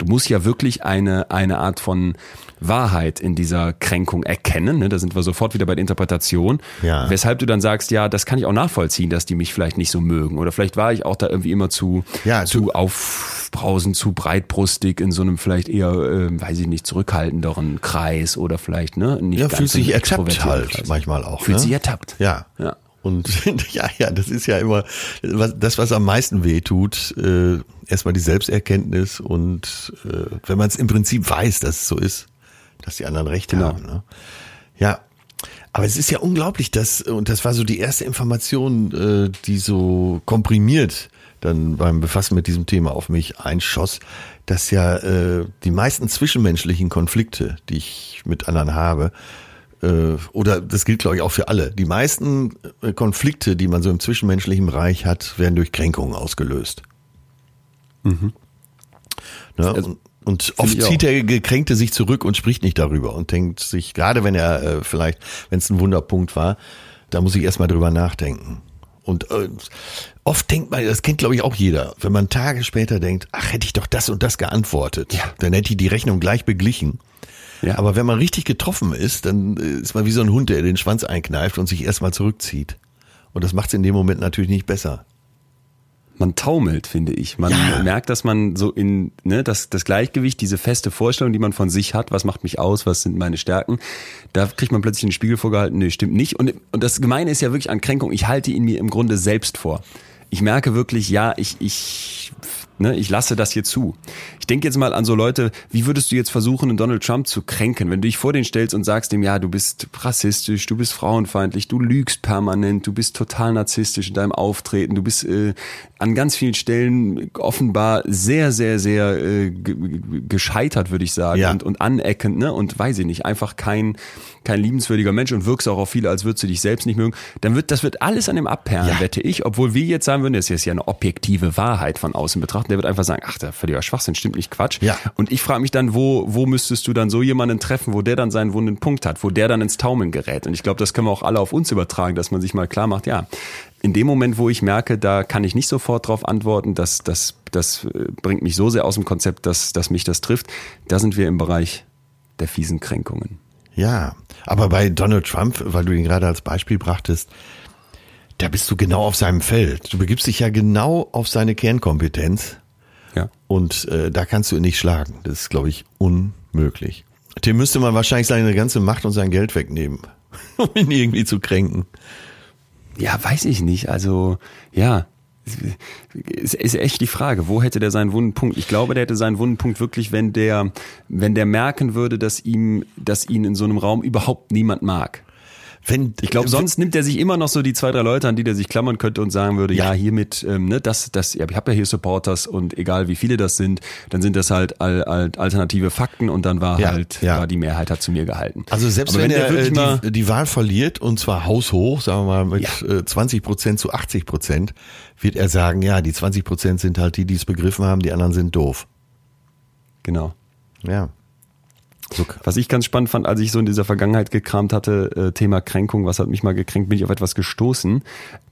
Du musst ja wirklich eine, eine Art von Wahrheit in dieser Kränkung erkennen. Ne? Da sind wir sofort wieder bei der Interpretation. Ja. Weshalb du dann sagst, ja, das kann ich auch nachvollziehen, dass die mich vielleicht nicht so mögen. Oder vielleicht war ich auch da irgendwie immer zu, Ja, zu aufbrausend, zu breitbrustig in so einem vielleicht eher, äh, weiß ich nicht, zurückhaltenderen Kreis oder vielleicht, ne? Nicht Ja, ganz fühlt sich ertappt halt Kreis. manchmal auch. Fühlt ne? sich ertappt. Ja. Ja. Und ja, ja, das ist ja immer was, das, was am meisten weh tut. Äh, erstmal die Selbsterkenntnis und äh, wenn man es im Prinzip weiß, dass es so ist, dass die anderen recht Genau. haben. Ne? Ja, aber es ist ja unglaublich, dass, und das war so die erste Information, äh, die so komprimiert dann beim Befassen mit diesem Thema auf mich einschoss, dass ja äh, die meisten zwischenmenschlichen Konflikte, die ich mit anderen habe, äh, oder das gilt glaube ich auch für alle, die meisten äh, Konflikte, die man so im zwischenmenschlichen Bereich hat, werden durch Kränkungen ausgelöst. Ne? und, und oft Mhm. zieht der Gekränkte sich zurück und spricht nicht darüber und denkt sich, gerade wenn er äh, vielleicht, wenn es ein Wunderpunkt war, da muss ich erstmal drüber nachdenken. Und äh, oft denkt man, das kennt glaube ich auch jeder, wenn man Tage später denkt, ach, hätte ich doch das und das geantwortet, Ja. dann hätte ich die Rechnung gleich beglichen. Ja. Aber wenn man richtig getroffen ist, dann äh, ist man wie so ein Hund, der den Schwanz einkneift und sich erstmal zurückzieht. Und das macht es in dem Moment natürlich nicht besser. man taumelt, finde ich. Man Ja. merkt, dass man so in ne, das, das Gleichgewicht, diese feste Vorstellung, die man von sich hat, was macht mich aus, was sind meine Stärken, da kriegt man plötzlich einen Spiegel vorgehalten, nee, stimmt nicht. Und, und das Gemeine ist ja wirklich an Kränkung, ich halte ihn mir im Grunde selbst vor. Ich merke wirklich, ja, ich, ich, ne, ich lasse das hier zu. Ich denke jetzt mal an so Leute, wie würdest du jetzt versuchen, einen Donald Trump zu kränken, wenn du dich vor den stellst und sagst ihm, ja, du bist rassistisch, du bist frauenfeindlich, du lügst permanent, du bist total narzisstisch in deinem Auftreten, du bist äh, an ganz vielen Stellen offenbar sehr, sehr, sehr äh, ge- ge- gescheitert, würde ich sagen, Ja. und, und aneckend, ne? Und weiß ich nicht, einfach kein, kein liebenswürdiger Mensch und wirkst auch auf viele, als würdest du dich selbst nicht mögen, dann wird, das wird alles an dem abperren, Ja. wette ich, obwohl wir jetzt sagen würden, das ist ja eine objektive Wahrheit von außen betrachten, der wird einfach sagen, ach, der völliger Schwachsinn, stimmt nicht, Quatsch. Ja. Und ich frage mich dann, wo, wo müsstest du dann so jemanden treffen, wo der dann seinen wunden Punkt hat, wo der dann ins Taumeln gerät. Und ich glaube, das können wir auch alle auf uns übertragen, dass man sich mal klar macht, ja, in dem Moment, wo ich merke, da kann ich nicht sofort drauf antworten, das, das, das äh, bringt mich so sehr aus dem Konzept, dass, dass mich das trifft, da sind wir im Bereich der fiesen Kränkungen. Ja, aber bei Donald Trump, weil du ihn gerade als Beispiel brachtest, da bist du genau auf seinem Feld. Du begibst dich ja genau auf seine Kernkompetenz Ja. und äh, da kannst du ihn nicht schlagen. Das ist, glaube ich, unmöglich. Dem müsste man wahrscheinlich seine ganze Macht und sein Geld wegnehmen, um ihn irgendwie zu kränken. Ja, weiß ich nicht. Also, ja. Es ist echt die Frage, wo hätte der seinen wunden Punkt? Ich glaube, der hätte seinen wunden Punkt wirklich, wenn der, wenn der merken würde, dass ihm, dass ihn in so einem Raum überhaupt niemand mag. Wenn, Ich glaube, sonst nimmt er sich immer noch so die zwei, drei Leute, an die der sich klammern könnte und sagen würde, ja, Ja. hiermit, ähm, ne, das, das, ja, ich habe ja hier Supporters und egal wie viele das sind, dann sind das halt al, al, alternative Fakten und dann war Ja, halt, ja. war die Mehrheit hat zu mir gehalten. Also selbst Aber wenn, der er wirklich äh, mal, die, die Wahl verliert und zwar haushoch, sagen wir mal mit Ja. äh, 20 Prozent zu 80 Prozent, wird er sagen, ja, die 20 Prozent sind halt die, die es begriffen haben, die anderen sind doof. genau. Ja. So, Was ich ganz spannend fand, als ich so in dieser Vergangenheit gekramt hatte, äh, Thema Kränkung, was hat mich mal gekränkt, bin ich auf etwas gestoßen.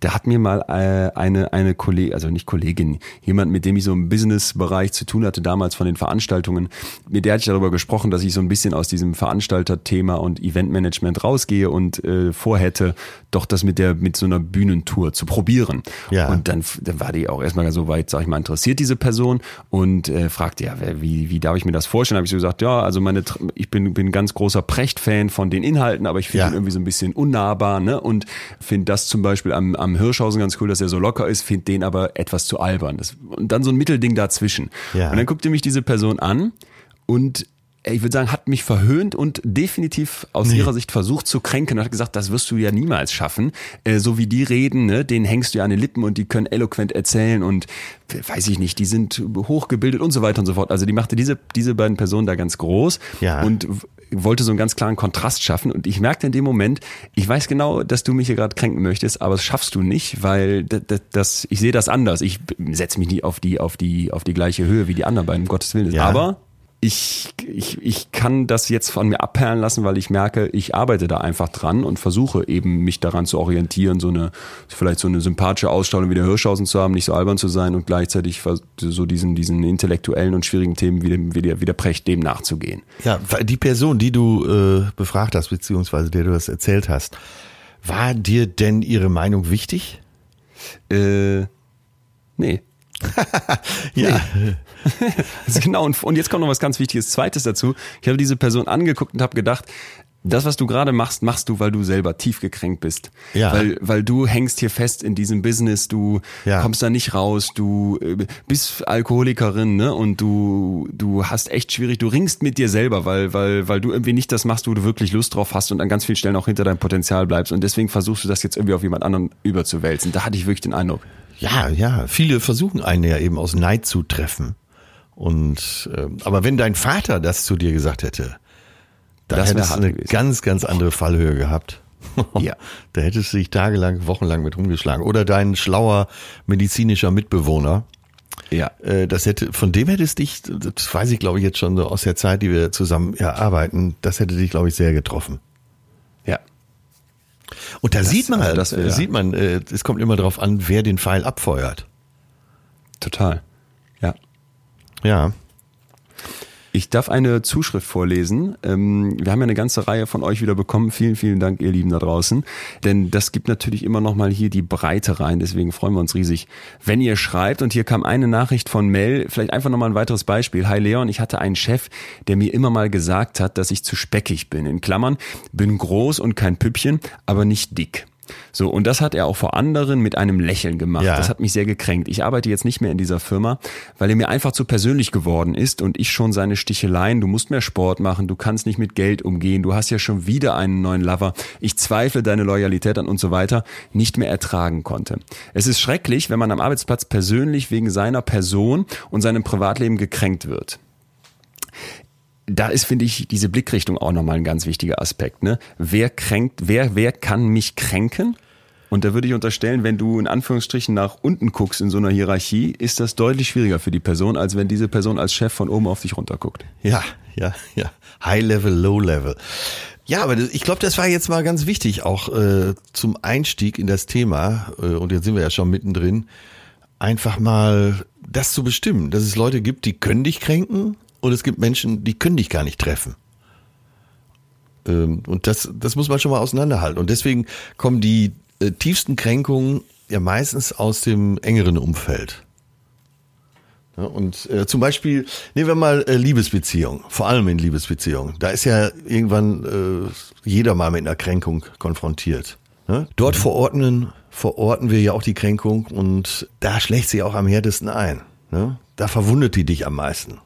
Da hat mir mal äh, eine eine Kollegin, also nicht Kollegin, jemand, mit dem ich so im Business-Bereich zu tun hatte, damals von den Veranstaltungen, mit der hatte ich darüber gesprochen, dass ich so ein bisschen aus diesem Veranstalter-Thema und Eventmanagement rausgehe und äh, vorhätte, doch das mit der mit so einer Bühnentour zu probieren. Ja. Und dann, dann war die auch erstmal so weit, sag ich mal, interessiert diese Person und äh, fragte, ja, wer- wie, wie darf ich mir das vorstellen? Habe ich so gesagt, ja, also meine, ich bin, bin ein ganz großer Precht-Fan von den Inhalten, aber ich finde Ja. ihn irgendwie so ein bisschen unnahbar, ne? Und finde das zum Beispiel am, am Hirschhausen ganz cool, dass er so locker ist, finde den aber etwas zu albern. Das, und dann so ein Mittelding dazwischen. Ja. Und dann guckte mich diese Person an und ich würde sagen, hat mich verhöhnt und definitiv aus ihrer Sicht versucht zu kränken und hat gesagt, das wirst du ja niemals schaffen. Äh, so wie die reden, ne, denen hängst du ja an den Lippen und die können eloquent erzählen und weiß ich nicht, die sind hochgebildet und so weiter und so fort. Also die machte diese, diese beiden Personen da ganz groß Ja. und wollte so einen ganz klaren Kontrast schaffen und ich merkte in dem Moment, ich weiß genau, dass du mich hier gerade kränken möchtest, aber das schaffst du nicht, weil das, das, das ich sehe das anders. Ich setze mich nie auf die auf die auf die gleiche Höhe wie die anderen beiden, um Gottes Willen. Ja. Aber ich, ich, ich kann das jetzt von mir abperlen lassen, weil ich merke, ich arbeite da einfach dran und versuche eben mich daran zu orientieren, so eine, vielleicht so eine sympathische Ausstrahlung wie der Hirschhausen zu haben, nicht so albern zu sein und gleichzeitig so diesen, diesen intellektuellen und schwierigen Themen wie, dem, wie, der, wie der Precht dem nachzugehen. Ja, die Person, die du äh, befragt hast, beziehungsweise der du das erzählt hast, war dir denn ihre Meinung wichtig? Äh, nee. ja. genau, und, und jetzt kommt noch was ganz Wichtiges Zweites dazu. Ich habe diese Person angeguckt und habe gedacht, das, was du gerade machst, machst du, weil du selber tief gekränkt bist. Ja. Weil, weil du hängst hier fest in diesem Business, du ja. kommst da nicht raus, du äh, bist Alkoholikerin, ne? Und du, du hast echt schwierig, du ringst mit dir selber, weil, weil, weil du irgendwie nicht das machst, wo du wirklich Lust drauf hast und an ganz vielen Stellen auch hinter deinem Potenzial bleibst. Und deswegen versuchst du das jetzt irgendwie auf jemand anderen überzuwälzen. Da hatte ich wirklich den Eindruck. Ja, ja, viele versuchen einen ja eben aus Neid zu treffen. Und äh, aber wenn dein Vater das zu dir gesagt hätte, dann das hättest du eine gewesen. ganz, ganz andere Fallhöhe gehabt. ja. Da hättest du dich tagelang, wochenlang mit rumgeschlagen. Oder dein schlauer medizinischer Mitbewohner. Ja. Äh, das hätte, von dem hättest dich, das weiß ich glaube ich jetzt schon so aus der Zeit, die wir zusammen ja, arbeiten, das hätte dich glaube ich sehr getroffen. Ja. Und da das, sieht man, also das wär, sieht man, äh, es kommt immer darauf an, wer den Pfeil abfeuert. Total. Ja. Ich darf eine Zuschrift vorlesen. Ähm, wir haben ja eine ganze Reihe von euch wieder bekommen. Vielen, vielen Dank, ihr Lieben da draußen. Denn das gibt natürlich immer noch mal hier die Breite rein. Deswegen freuen wir uns riesig, wenn ihr schreibt. Und hier kam eine Nachricht von Mel. Vielleicht einfach noch mal ein weiteres Beispiel. Hi Leon, ich hatte einen Chef, der mir immer mal gesagt hat, dass ich zu speckig bin. In Klammern, bin groß und kein Püppchen, aber nicht dick. So, und das hat er auch vor anderen mit einem Lächeln gemacht. Ja. Das hat mich sehr gekränkt. Ich arbeite jetzt nicht mehr in dieser Firma, weil er mir einfach zu persönlich geworden ist und ich schon seine Sticheleien, du musst mehr Sport machen, du kannst nicht mit Geld umgehen, du hast ja schon wieder einen neuen Lover, ich zweifle deine Loyalität an und so weiter, nicht mehr ertragen konnte. Es ist schrecklich, wenn man am Arbeitsplatz persönlich wegen seiner Person und seinem Privatleben gekränkt wird da ist, finde ich, diese Blickrichtung auch nochmal ein ganz wichtiger Aspekt. Ne? Wer kränkt, wer, wer kann mich kränken? Und da würde ich unterstellen, wenn du in Anführungsstrichen nach unten guckst in so einer Hierarchie, ist das deutlich schwieriger für die Person, als wenn diese Person als Chef von oben auf dich runterguckt. Ja, ja, ja. High Level, Low Level. Ja, aber ich glaube, das war jetzt mal ganz wichtig, auch äh, zum Einstieg in das Thema, äh, und jetzt sind wir ja schon mittendrin, einfach mal das zu bestimmen, dass es Leute gibt, die können dich kränken und es gibt Menschen, die können dich gar nicht treffen. Ähm, und das, das muss man schon mal auseinanderhalten. Und deswegen kommen die äh, tiefsten Kränkungen ja meistens aus dem engeren Umfeld. Ja, und äh, zum Beispiel, nehmen wir mal äh, Liebesbeziehung, vor allem in Liebesbeziehungen. Da ist ja irgendwann äh, jeder mal mit einer Kränkung konfrontiert. Ne? Dort mhm. verordnen, verorten wir ja auch die Kränkung und da schlägt sie auch am härtesten ein. Ne? Da verwundet die dich am meisten.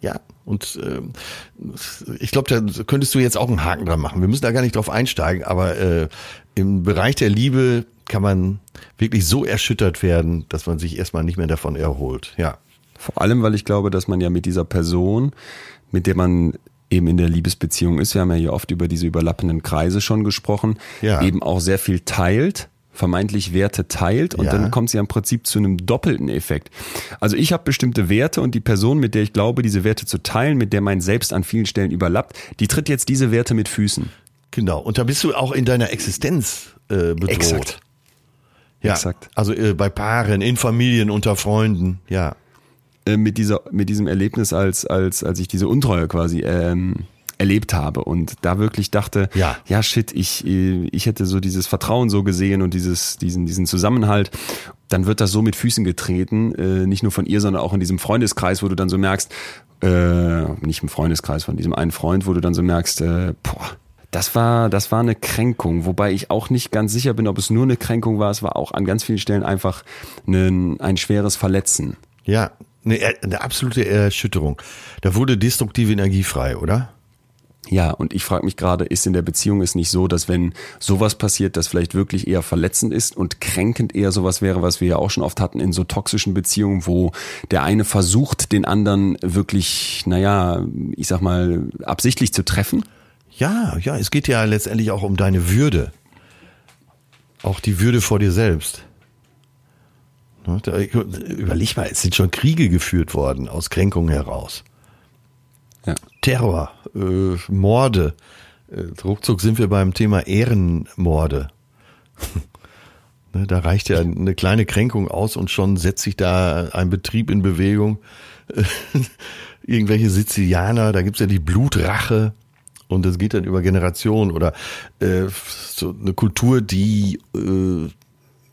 Ja. Und äh, ich glaube, da könntest du jetzt auch einen Haken dran machen. Wir müssen da gar nicht drauf einsteigen, aber äh, im Bereich der Liebe kann man wirklich so erschüttert werden, dass man sich erstmal nicht mehr davon erholt. Ja. Vor allem, weil ich glaube, dass man ja mit dieser Person, mit der man eben in der Liebesbeziehung ist, wir haben ja hier oft über diese überlappenden Kreise schon gesprochen, ja. eben auch sehr viel teilt vermeintlich Werte teilt und ja. dann kommt sie im Prinzip zu einem doppelten Effekt. Also ich habe bestimmte Werte und die Person, mit der ich glaube, diese Werte zu teilen, mit der mein Selbst an vielen Stellen überlappt, die tritt jetzt diese Werte mit Füßen. Genau. Und da bist du auch in deiner Existenz äh, bedroht. Exakt. Ja. Exakt. Also äh, bei Paaren, in Familien, unter Freunden, ja. Äh, mit dieser, mit diesem Erlebnis, als als als ich diese Untreue quasi ähm, erlebt habe und da wirklich dachte, ja, ja shit, ich, ich hätte so dieses Vertrauen so gesehen und dieses, diesen, diesen Zusammenhalt dann wird das so mit Füßen getreten, äh, nicht nur von ihr, sondern auch in diesem Freundeskreis, wo du dann so merkst, äh, nicht im Freundeskreis, von diesem einen Freund, wo du dann so merkst, äh, boah, das war, das war eine Kränkung, wobei ich auch nicht ganz sicher bin, ob es nur eine Kränkung war. Es war auch an ganz vielen Stellen einfach ein, ein schweres Verletzen. Ja, eine, eine absolute Erschütterung. Da wurde destruktive Energie frei, oder? Ja, und ich frage mich gerade, ist in der Beziehung es nicht so, dass wenn sowas passiert, das vielleicht wirklich eher verletzend ist und kränkend eher sowas wäre, was wir ja auch schon oft hatten in so toxischen Beziehungen, wo der eine versucht, den anderen wirklich, naja, ich sag mal, absichtlich zu treffen? Ja, ja, es geht ja letztendlich auch um deine Würde. Auch die Würde vor dir selbst. Ne, überleg mal, es sind schon Kriege geführt worden aus Kränkungen heraus. Ja. Terror, äh, Morde. Äh, ruckzuck sind wir beim Thema Ehrenmorde. Ne, da reicht ja eine kleine Kränkung aus und schon setzt sich da ein Betrieb in Bewegung. Irgendwelche Sizilianer, da gibt's ja die Blutrache und das geht dann über Generationen oder äh, so eine Kultur, die äh,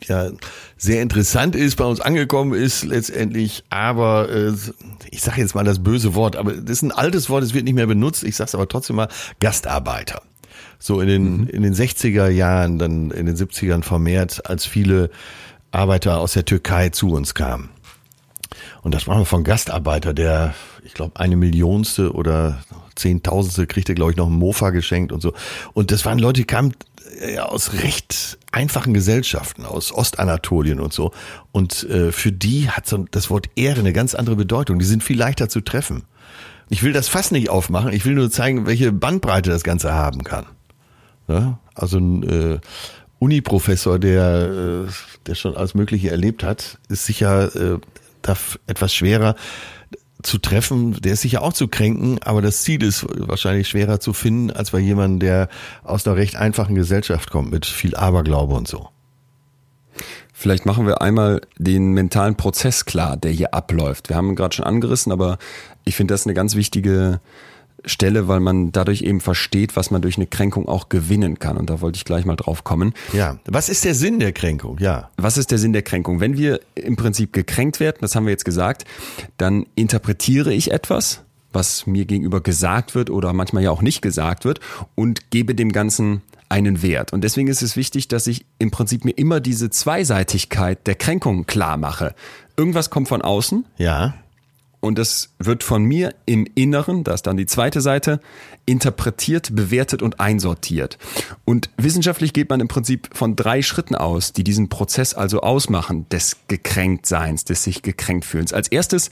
ja sehr interessant ist, bei uns angekommen ist letztendlich, aber äh, ich sage jetzt mal das böse Wort, aber das ist ein altes Wort, es wird nicht mehr benutzt, ich sage es aber trotzdem mal, Gastarbeiter so in den, mhm. in den 60er Jahren, dann in den 70ern vermehrt, als viele Arbeiter aus der Türkei zu uns kamen. Und das war von Gastarbeiter, der, ich glaube, eine Millionste oder Zehntausendste kriegte, glaube ich, noch ein Mofa geschenkt und so. Und das waren Leute, die kamen ja, aus recht einfachen Gesellschaften, aus Ostanatolien und so. Und äh, für die hat so das Wort Ehre eine ganz andere Bedeutung. Die sind viel leichter zu treffen. Ich will das fast nicht aufmachen, ich will nur zeigen, welche Bandbreite das Ganze haben kann. Ja? Also ein äh, Uni-Professor, der, äh, der schon alles Mögliche erlebt hat, ist sicher äh, da etwas schwerer zu treffen, der ist sicher auch zu kränken, aber das Ziel ist wahrscheinlich schwerer zu finden, als bei jemandem, der aus einer recht einfachen Gesellschaft kommt, mit viel Aberglaube und so. Vielleicht machen wir einmal den mentalen Prozess klar, der hier abläuft. Wir haben ihn gerade schon angerissen, aber ich finde das eine ganz wichtige Stelle, weil man dadurch eben versteht, was man durch eine Kränkung auch gewinnen kann. Und da wollte ich gleich mal drauf kommen. Ja, was ist der Sinn der Kränkung? Ja. Was ist der Sinn der Kränkung? Wenn wir im Prinzip gekränkt werden, das haben wir jetzt gesagt, dann interpretiere ich etwas, was mir gegenüber gesagt wird oder manchmal ja auch nicht gesagt wird und gebe dem Ganzen einen Wert. Und deswegen ist es wichtig, dass ich im Prinzip mir immer diese Zweiseitigkeit der Kränkung klar mache. Irgendwas kommt von außen. Ja und das wird von mir im Inneren, da ist dann die zweite Seite, interpretiert, bewertet und einsortiert. Und wissenschaftlich geht man im Prinzip von drei Schritten aus, die diesen Prozess also ausmachen, des Gekränktseins, des sich gekränkt fühlens. Als erstes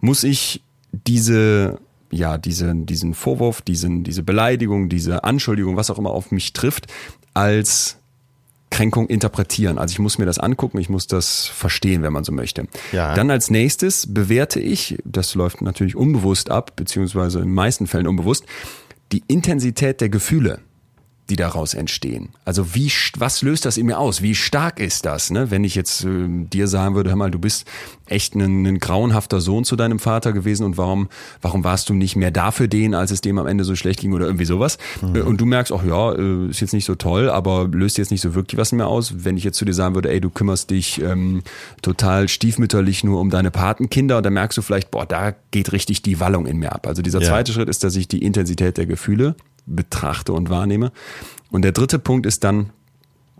muss ich diese ja, diese, diesen Vorwurf, diesen, diese Beleidigung, diese Anschuldigung, was auch immer auf mich trifft, als Kränkung interpretieren. Also ich muss mir das angucken, ich muss das verstehen, wenn man so möchte. Ja. Dann als nächstes bewerte ich, das läuft natürlich unbewusst ab, beziehungsweise in den meisten Fällen unbewusst, die Intensität der Gefühle die daraus entstehen. Also wie was löst das in mir aus? Wie stark ist das? Ne? Wenn ich jetzt äh, dir sagen würde, hör mal, du bist echt ein, ein grauenhafter Sohn zu deinem Vater gewesen und warum warum warst du nicht mehr da für den, als es dem am Ende so schlecht ging oder irgendwie sowas? Mhm. Äh, und du merkst, ach ja, äh, ist jetzt nicht so toll, aber löst jetzt nicht so wirklich was in mir aus. Wenn ich jetzt zu dir sagen würde, ey, du kümmerst dich ähm, total stiefmütterlich nur um deine Patenkinder, und dann merkst du vielleicht, boah, da geht richtig die Wallung in mir ab. Also dieser ja. zweite Schritt ist, dass ich die Intensität der Gefühle betrachte und wahrnehme. Und der dritte Punkt ist dann,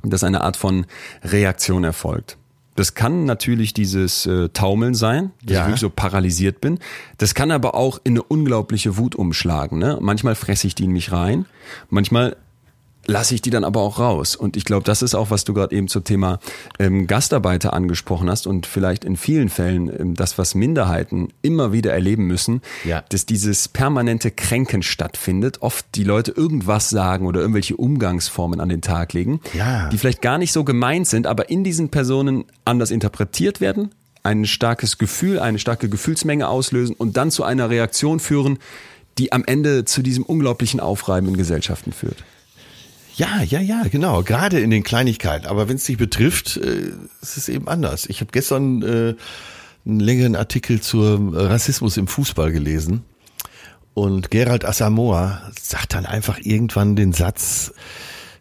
dass eine Art von Reaktion erfolgt. Das kann natürlich dieses äh, Taumeln sein, dass ja. ich wirklich so paralysiert bin. Das kann aber auch in eine unglaubliche Wut umschlagen. Ne? Manchmal fresse ich die in mich rein, manchmal lasse ich die dann aber auch raus. Und ich glaube, das ist auch, was du gerade eben zum Thema ähm, Gastarbeiter angesprochen hast und vielleicht in vielen Fällen ähm, das, was Minderheiten immer wieder erleben müssen, ja. dass dieses permanente Kränken stattfindet. Oft die Leute irgendwas sagen oder irgendwelche Umgangsformen an den Tag legen, ja. die vielleicht gar nicht so gemeint sind, aber in diesen Personen anders interpretiert werden, ein starkes Gefühl, eine starke Gefühlsmenge auslösen und dann zu einer Reaktion führen, die am Ende zu diesem unglaublichen Aufreiben in Gesellschaften führt. Ja, ja, ja, genau. Gerade in den Kleinigkeiten. Aber wenn es dich betrifft, äh, ist es eben anders. Ich habe gestern äh, einen längeren Artikel zur Rassismus im Fußball gelesen. Und Gerald Asamoah sagt dann einfach irgendwann den Satz,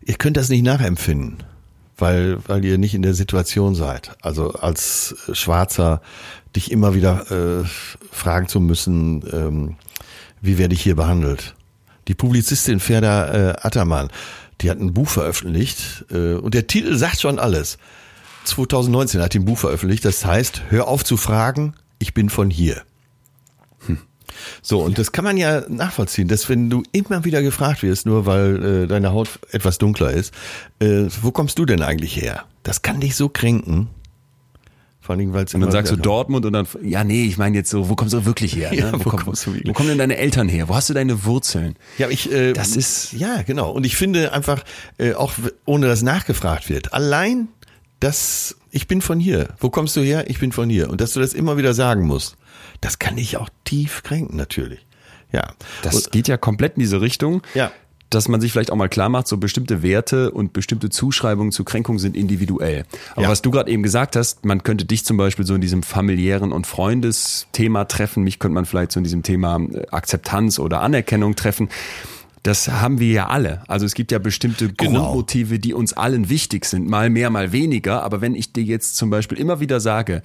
ihr könnt das nicht nachempfinden, weil, weil ihr nicht in der Situation seid. Also als Schwarzer dich immer wieder äh, fragen zu müssen, ähm, wie werde ich hier behandelt? Die Publizistin Ferda äh, Attermann die hat ein Buch veröffentlicht äh, und der Titel sagt schon alles. 2019 hat die ein Buch veröffentlicht, das heißt, hör auf zu fragen, ich bin von hier. Hm. So, und das kann man ja nachvollziehen, dass wenn du immer wieder gefragt wirst, nur weil äh, deine Haut etwas dunkler ist, äh, wo kommst du denn eigentlich her? Das kann dich so kränken. Vor allem, weil Und dann sagst du Dortmund und dann, ja, nee, ich meine jetzt so, wo kommst du wirklich her? Ne? Ja, wo, wo, kommst du wo kommen denn deine Eltern her? Wo hast du deine Wurzeln? Ja, ich, äh, das ist, ja, genau. Und ich finde einfach, äh, auch ohne dass nachgefragt wird, allein das ich bin von hier. Wo kommst du her? Ich bin von hier. Und dass du das immer wieder sagen musst, das kann dich auch tief kränken, natürlich. Ja. Das Und, geht ja komplett in diese Richtung. Ja. Dass man sich vielleicht auch mal klar macht, so bestimmte Werte und bestimmte Zuschreibungen zu Kränkung sind individuell. Aber Ja. was du gerade eben gesagt hast, man könnte dich zum Beispiel so in diesem familiären und Freundesthema treffen, mich könnte man vielleicht so in diesem Thema äh, Akzeptanz oder Anerkennung treffen. Das haben wir ja alle. Also es gibt ja bestimmte Genau. Grundmotive, die uns allen wichtig sind, mal mehr, mal weniger. Aber wenn ich dir jetzt zum Beispiel immer wieder sage,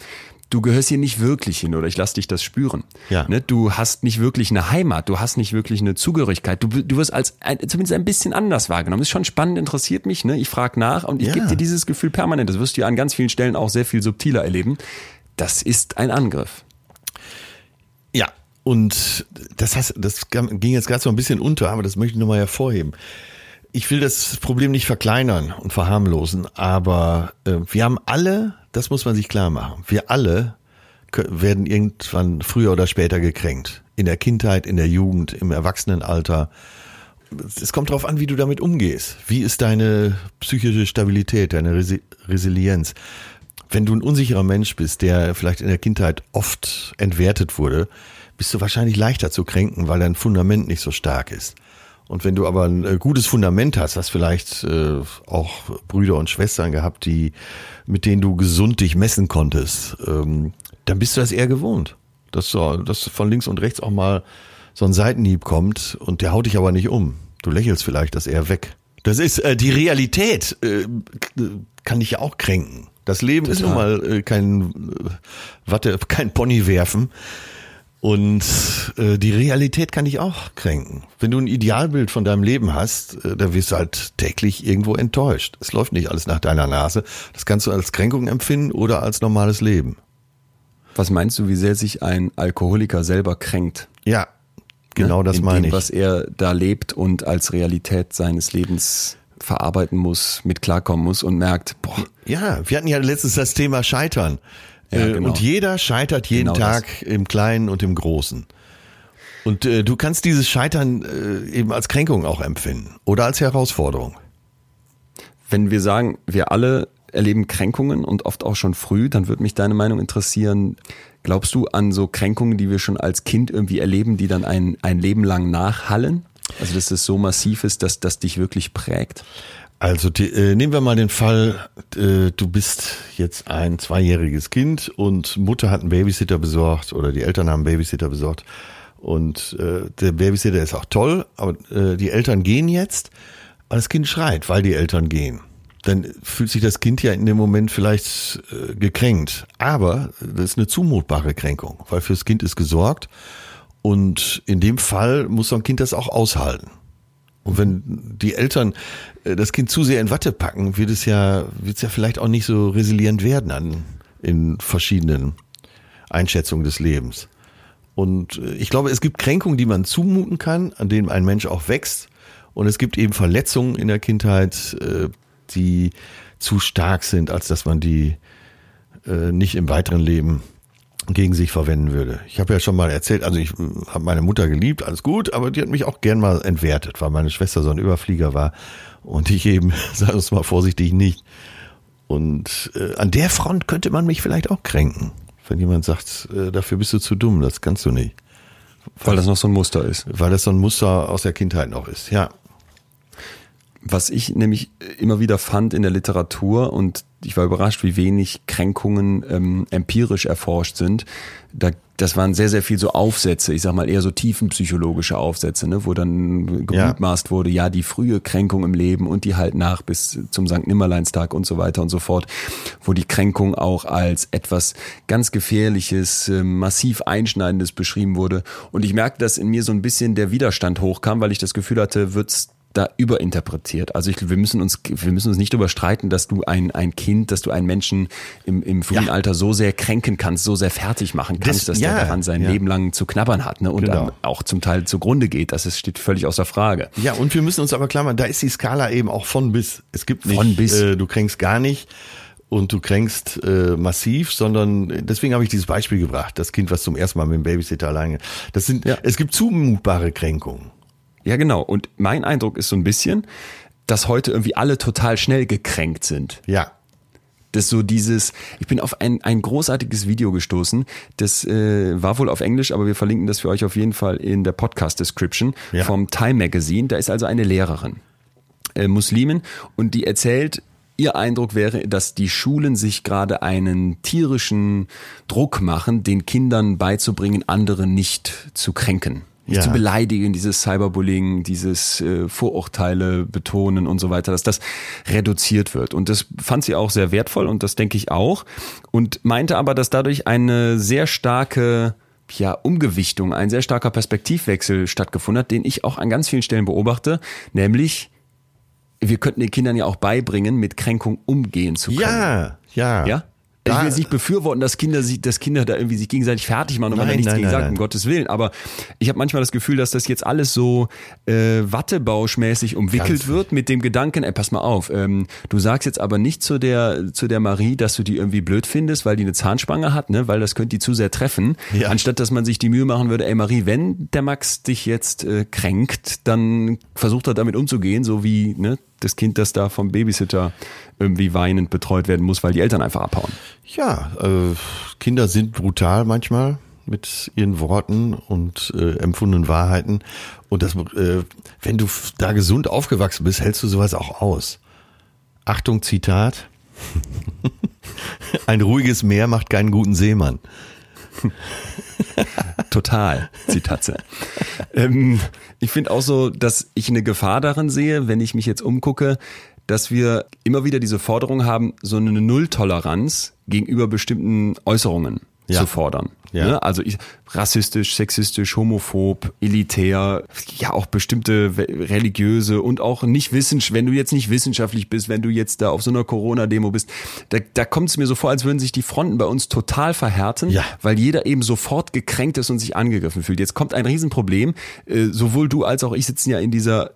du gehörst hier nicht wirklich hin oder ich lass dich das spüren. Ja. Ne? Du hast nicht wirklich eine Heimat, du hast nicht wirklich eine Zugehörigkeit. Du, du wirst als ein, zumindest ein bisschen anders wahrgenommen. Das ist schon spannend, interessiert mich. Ne? Ich frage nach und ich Ja. gebe dir dieses Gefühl permanent. Das wirst du ja an ganz vielen Stellen auch sehr viel subtiler erleben. Das ist ein Angriff. Ja, und das, heißt, das ging jetzt gerade so ein bisschen unter, aber das möchte ich nochmal hervorheben. Ich will das Problem nicht verkleinern und verharmlosen, aber äh, wir haben alle, das muss man sich klar machen, wir alle werden irgendwann früher oder später gekränkt. In der Kindheit, in der Jugend, im Erwachsenenalter. Es kommt darauf an, wie du damit umgehst. Wie ist deine psychische Stabilität, deine Resi Resilienz? Wenn du ein unsicherer Mensch bist, der vielleicht in der Kindheit oft entwertet wurde, bist du wahrscheinlich leichter zu kränken, weil dein Fundament nicht so stark ist. Und wenn du aber ein äh, gutes Fundament hast, hast vielleicht äh, auch Brüder und Schwestern gehabt, die mit denen du gesund dich messen konntest, ähm, dann bist du das eher gewohnt, dass, so, dass von links und rechts auch mal so ein Seitenhieb kommt und der haut dich aber nicht um. Du lächelst vielleicht das eher weg. Das ist äh, die Realität, äh, kann dich ja auch kränken. Das Leben ist nun mal äh, kein äh, Watte, kein Pony werfen. Und äh, die Realität kann dich auch kränken. Wenn du ein Idealbild von deinem Leben hast, äh, da wirst du halt täglich irgendwo enttäuscht. Es läuft nicht alles nach deiner Nase. Das kannst du als Kränkung empfinden oder als normales Leben. Was meinst du, wie sehr sich ein Alkoholiker selber kränkt? Ja, genau ne? das In meine dem, ich. was er da lebt und als Realität seines Lebens verarbeiten muss, mit klarkommen muss und merkt, boah, Ja, wir hatten ja letztens das Thema Scheitern. Ja, Äh, genau. Und jeder scheitert jeden Genau das. Tag im Kleinen und im Großen. Und äh, du kannst dieses Scheitern äh, eben als Kränkung auch empfinden oder als Herausforderung. wenn wir sagen, wir alle erleben Kränkungen und oft auch schon früh, dann würde mich deine Meinung interessieren. Glaubst du an so Kränkungen, die wir schon als Kind irgendwie erleben, die dann ein, ein Leben lang nachhallen? Also dass es so massiv ist, dass das dich wirklich prägt? Also die, äh, nehmen wir mal den Fall, äh, du bist jetzt ein zweijähriges Kind und Mutter hat einen Babysitter besorgt oder die Eltern haben einen Babysitter besorgt und äh, der Babysitter ist auch toll, aber äh, die Eltern gehen jetzt, aber das Kind schreit, weil die Eltern gehen. Dann fühlt sich das Kind ja in dem Moment vielleicht äh, gekränkt, aber das ist eine zumutbare Kränkung, weil fürs Kind ist gesorgt und in dem Fall muss so ein Kind das auch aushalten. Und wenn die Eltern äh, das Kind zu sehr in Watte packen, wird es ja, wird es ja vielleicht auch nicht so resilient werden an, in verschiedenen Einschätzungen des Lebens. Und äh, ich glaube, es gibt Kränkungen, die man zumuten kann, an denen ein Mensch auch wächst. Und es gibt eben Verletzungen in der Kindheit, äh, die zu stark sind, als dass man die nicht im weiteren Leben gegen sich verwenden würde. Ich habe ja schon mal erzählt, also ich habe meine Mutter geliebt, alles gut, aber die hat mich auch gern mal entwertet, weil meine Schwester so ein Überflieger war und ich eben, sagen wir es mal vorsichtig, nicht. Und äh, an der Front könnte man mich vielleicht auch kränken, wenn jemand sagt, äh, dafür bist du zu dumm, das kannst du nicht. Weil das noch so ein Muster ist. Weil das so ein Muster aus der Kindheit noch ist, ja. Was ich nämlich immer wieder fand in der Literatur und ich war überrascht, wie wenig Kränkungen ähm, empirisch erforscht sind. Da, das waren sehr, sehr viel so Aufsätze, ich sag mal eher so tiefenpsychologische Aufsätze, ne, wo dann gemutmaßt wurde, ja, die frühe Kränkung im Leben und die halt nach bis zum St. Nimmerleinstag und so weiter und so fort, wo die Kränkung auch als etwas ganz Gefährliches, äh, massiv Einschneidendes beschrieben wurde. Und ich merkte, dass in mir so ein bisschen der Widerstand hochkam, weil ich das Gefühl hatte, wird's da überinterpretiert. Also ich, wir müssen uns, wir müssen uns nicht darüber streiten, dass du ein, ein Kind, dass du einen Menschen im, im frühen Ja. Alter so sehr kränken kannst, so sehr fertig machen kannst, Das- dass ja, der daran sein ja. Leben lang zu knabbern hat, ne? Und Genau. auch zum Teil zugrunde geht. Das ist, steht völlig außer Frage. Ja, und wir müssen uns aber klar machen, da ist die Skala eben auch von bis. Es gibt nicht, Von bis. Äh, du kränkst gar nicht und du kränkst äh, massiv, sondern deswegen habe ich dieses Beispiel gebracht, das Kind, was zum ersten Mal mit dem Babysitter alleine. Das sind, Ja. es gibt zumutbare Kränkungen. Ja, genau. Und mein Eindruck ist so ein bisschen, dass heute irgendwie alle total schnell gekränkt sind. Ja, Das so dieses, ich bin auf ein, ein großartiges Video gestoßen, das äh, war wohl auf Englisch, aber wir verlinken das für euch auf jeden Fall in der Podcast-Description Ja. vom Time Magazine. Da ist also eine Lehrerin, äh, Muslimin, und die erzählt, ihr Eindruck wäre, dass die Schulen sich gerade einen tierischen Druck machen, den Kindern beizubringen, andere nicht zu kränken. Nicht Ja. zu beleidigen, dieses Cyberbullying, dieses äh, Vorurteile betonen und so weiter, dass das reduziert wird. Und das fand sie auch sehr wertvoll und das denke ich auch. Und meinte aber, dass dadurch eine sehr starke ja, Umgewichtung, ein sehr starker Perspektivwechsel stattgefunden hat, den ich auch an ganz vielen Stellen beobachte, nämlich wir könnten den Kindern ja auch beibringen, mit Kränkung umgehen zu können. Ja, ja. Ja? Ich will jetzt nicht befürworten, dass Kinder, sich, dass Kinder da irgendwie sich gegenseitig fertig machen und man da nichts nein, gegen sagt, nein. um Gottes Willen. Aber ich habe manchmal das Gefühl, dass das jetzt alles so äh, wattebauschmäßig umwickelt Ganz- wird mit dem Gedanken, ey, pass mal auf, ähm, du sagst jetzt aber nicht zu der, zu der Marie, dass du die irgendwie blöd findest, weil die eine Zahnspange hat, ne? weil das könnte die zu sehr treffen. Ja. Anstatt dass man sich die Mühe machen würde, ey Marie, wenn der Max dich jetzt äh, kränkt, dann versucht er damit umzugehen, so wie ne, das Kind, das da vom Babysitter irgendwie weinend betreut werden muss, weil die Eltern einfach abhauen. Ja, äh, Kinder sind brutal manchmal mit ihren Worten und äh, empfundenen Wahrheiten. Und das, äh, wenn du da gesund aufgewachsen bist, hältst du sowas auch aus. Achtung, Zitat. Ein ruhiges Meer macht keinen guten Seemann. Total, Zitatze. ähm, ich finde auch so, dass ich eine Gefahr darin sehe, wenn ich mich jetzt umgucke, dass wir immer wieder diese Forderung haben, so eine Nulltoleranz gegenüber bestimmten Äußerungen Ja. zu fordern. Ja. Ne? Also ich, rassistisch, sexistisch, homophob, elitär, ja auch bestimmte religiöse und auch nicht wissenschaftlich, wenn du jetzt nicht wissenschaftlich bist, wenn du jetzt da auf so einer Corona-Demo bist, da, da kommt es mir so vor, als würden sich die Fronten bei uns total verhärten, Ja. weil jeder eben sofort gekränkt ist und sich angegriffen fühlt. Jetzt kommt ein Riesenproblem. Äh, sowohl du als auch ich sitzen ja in dieser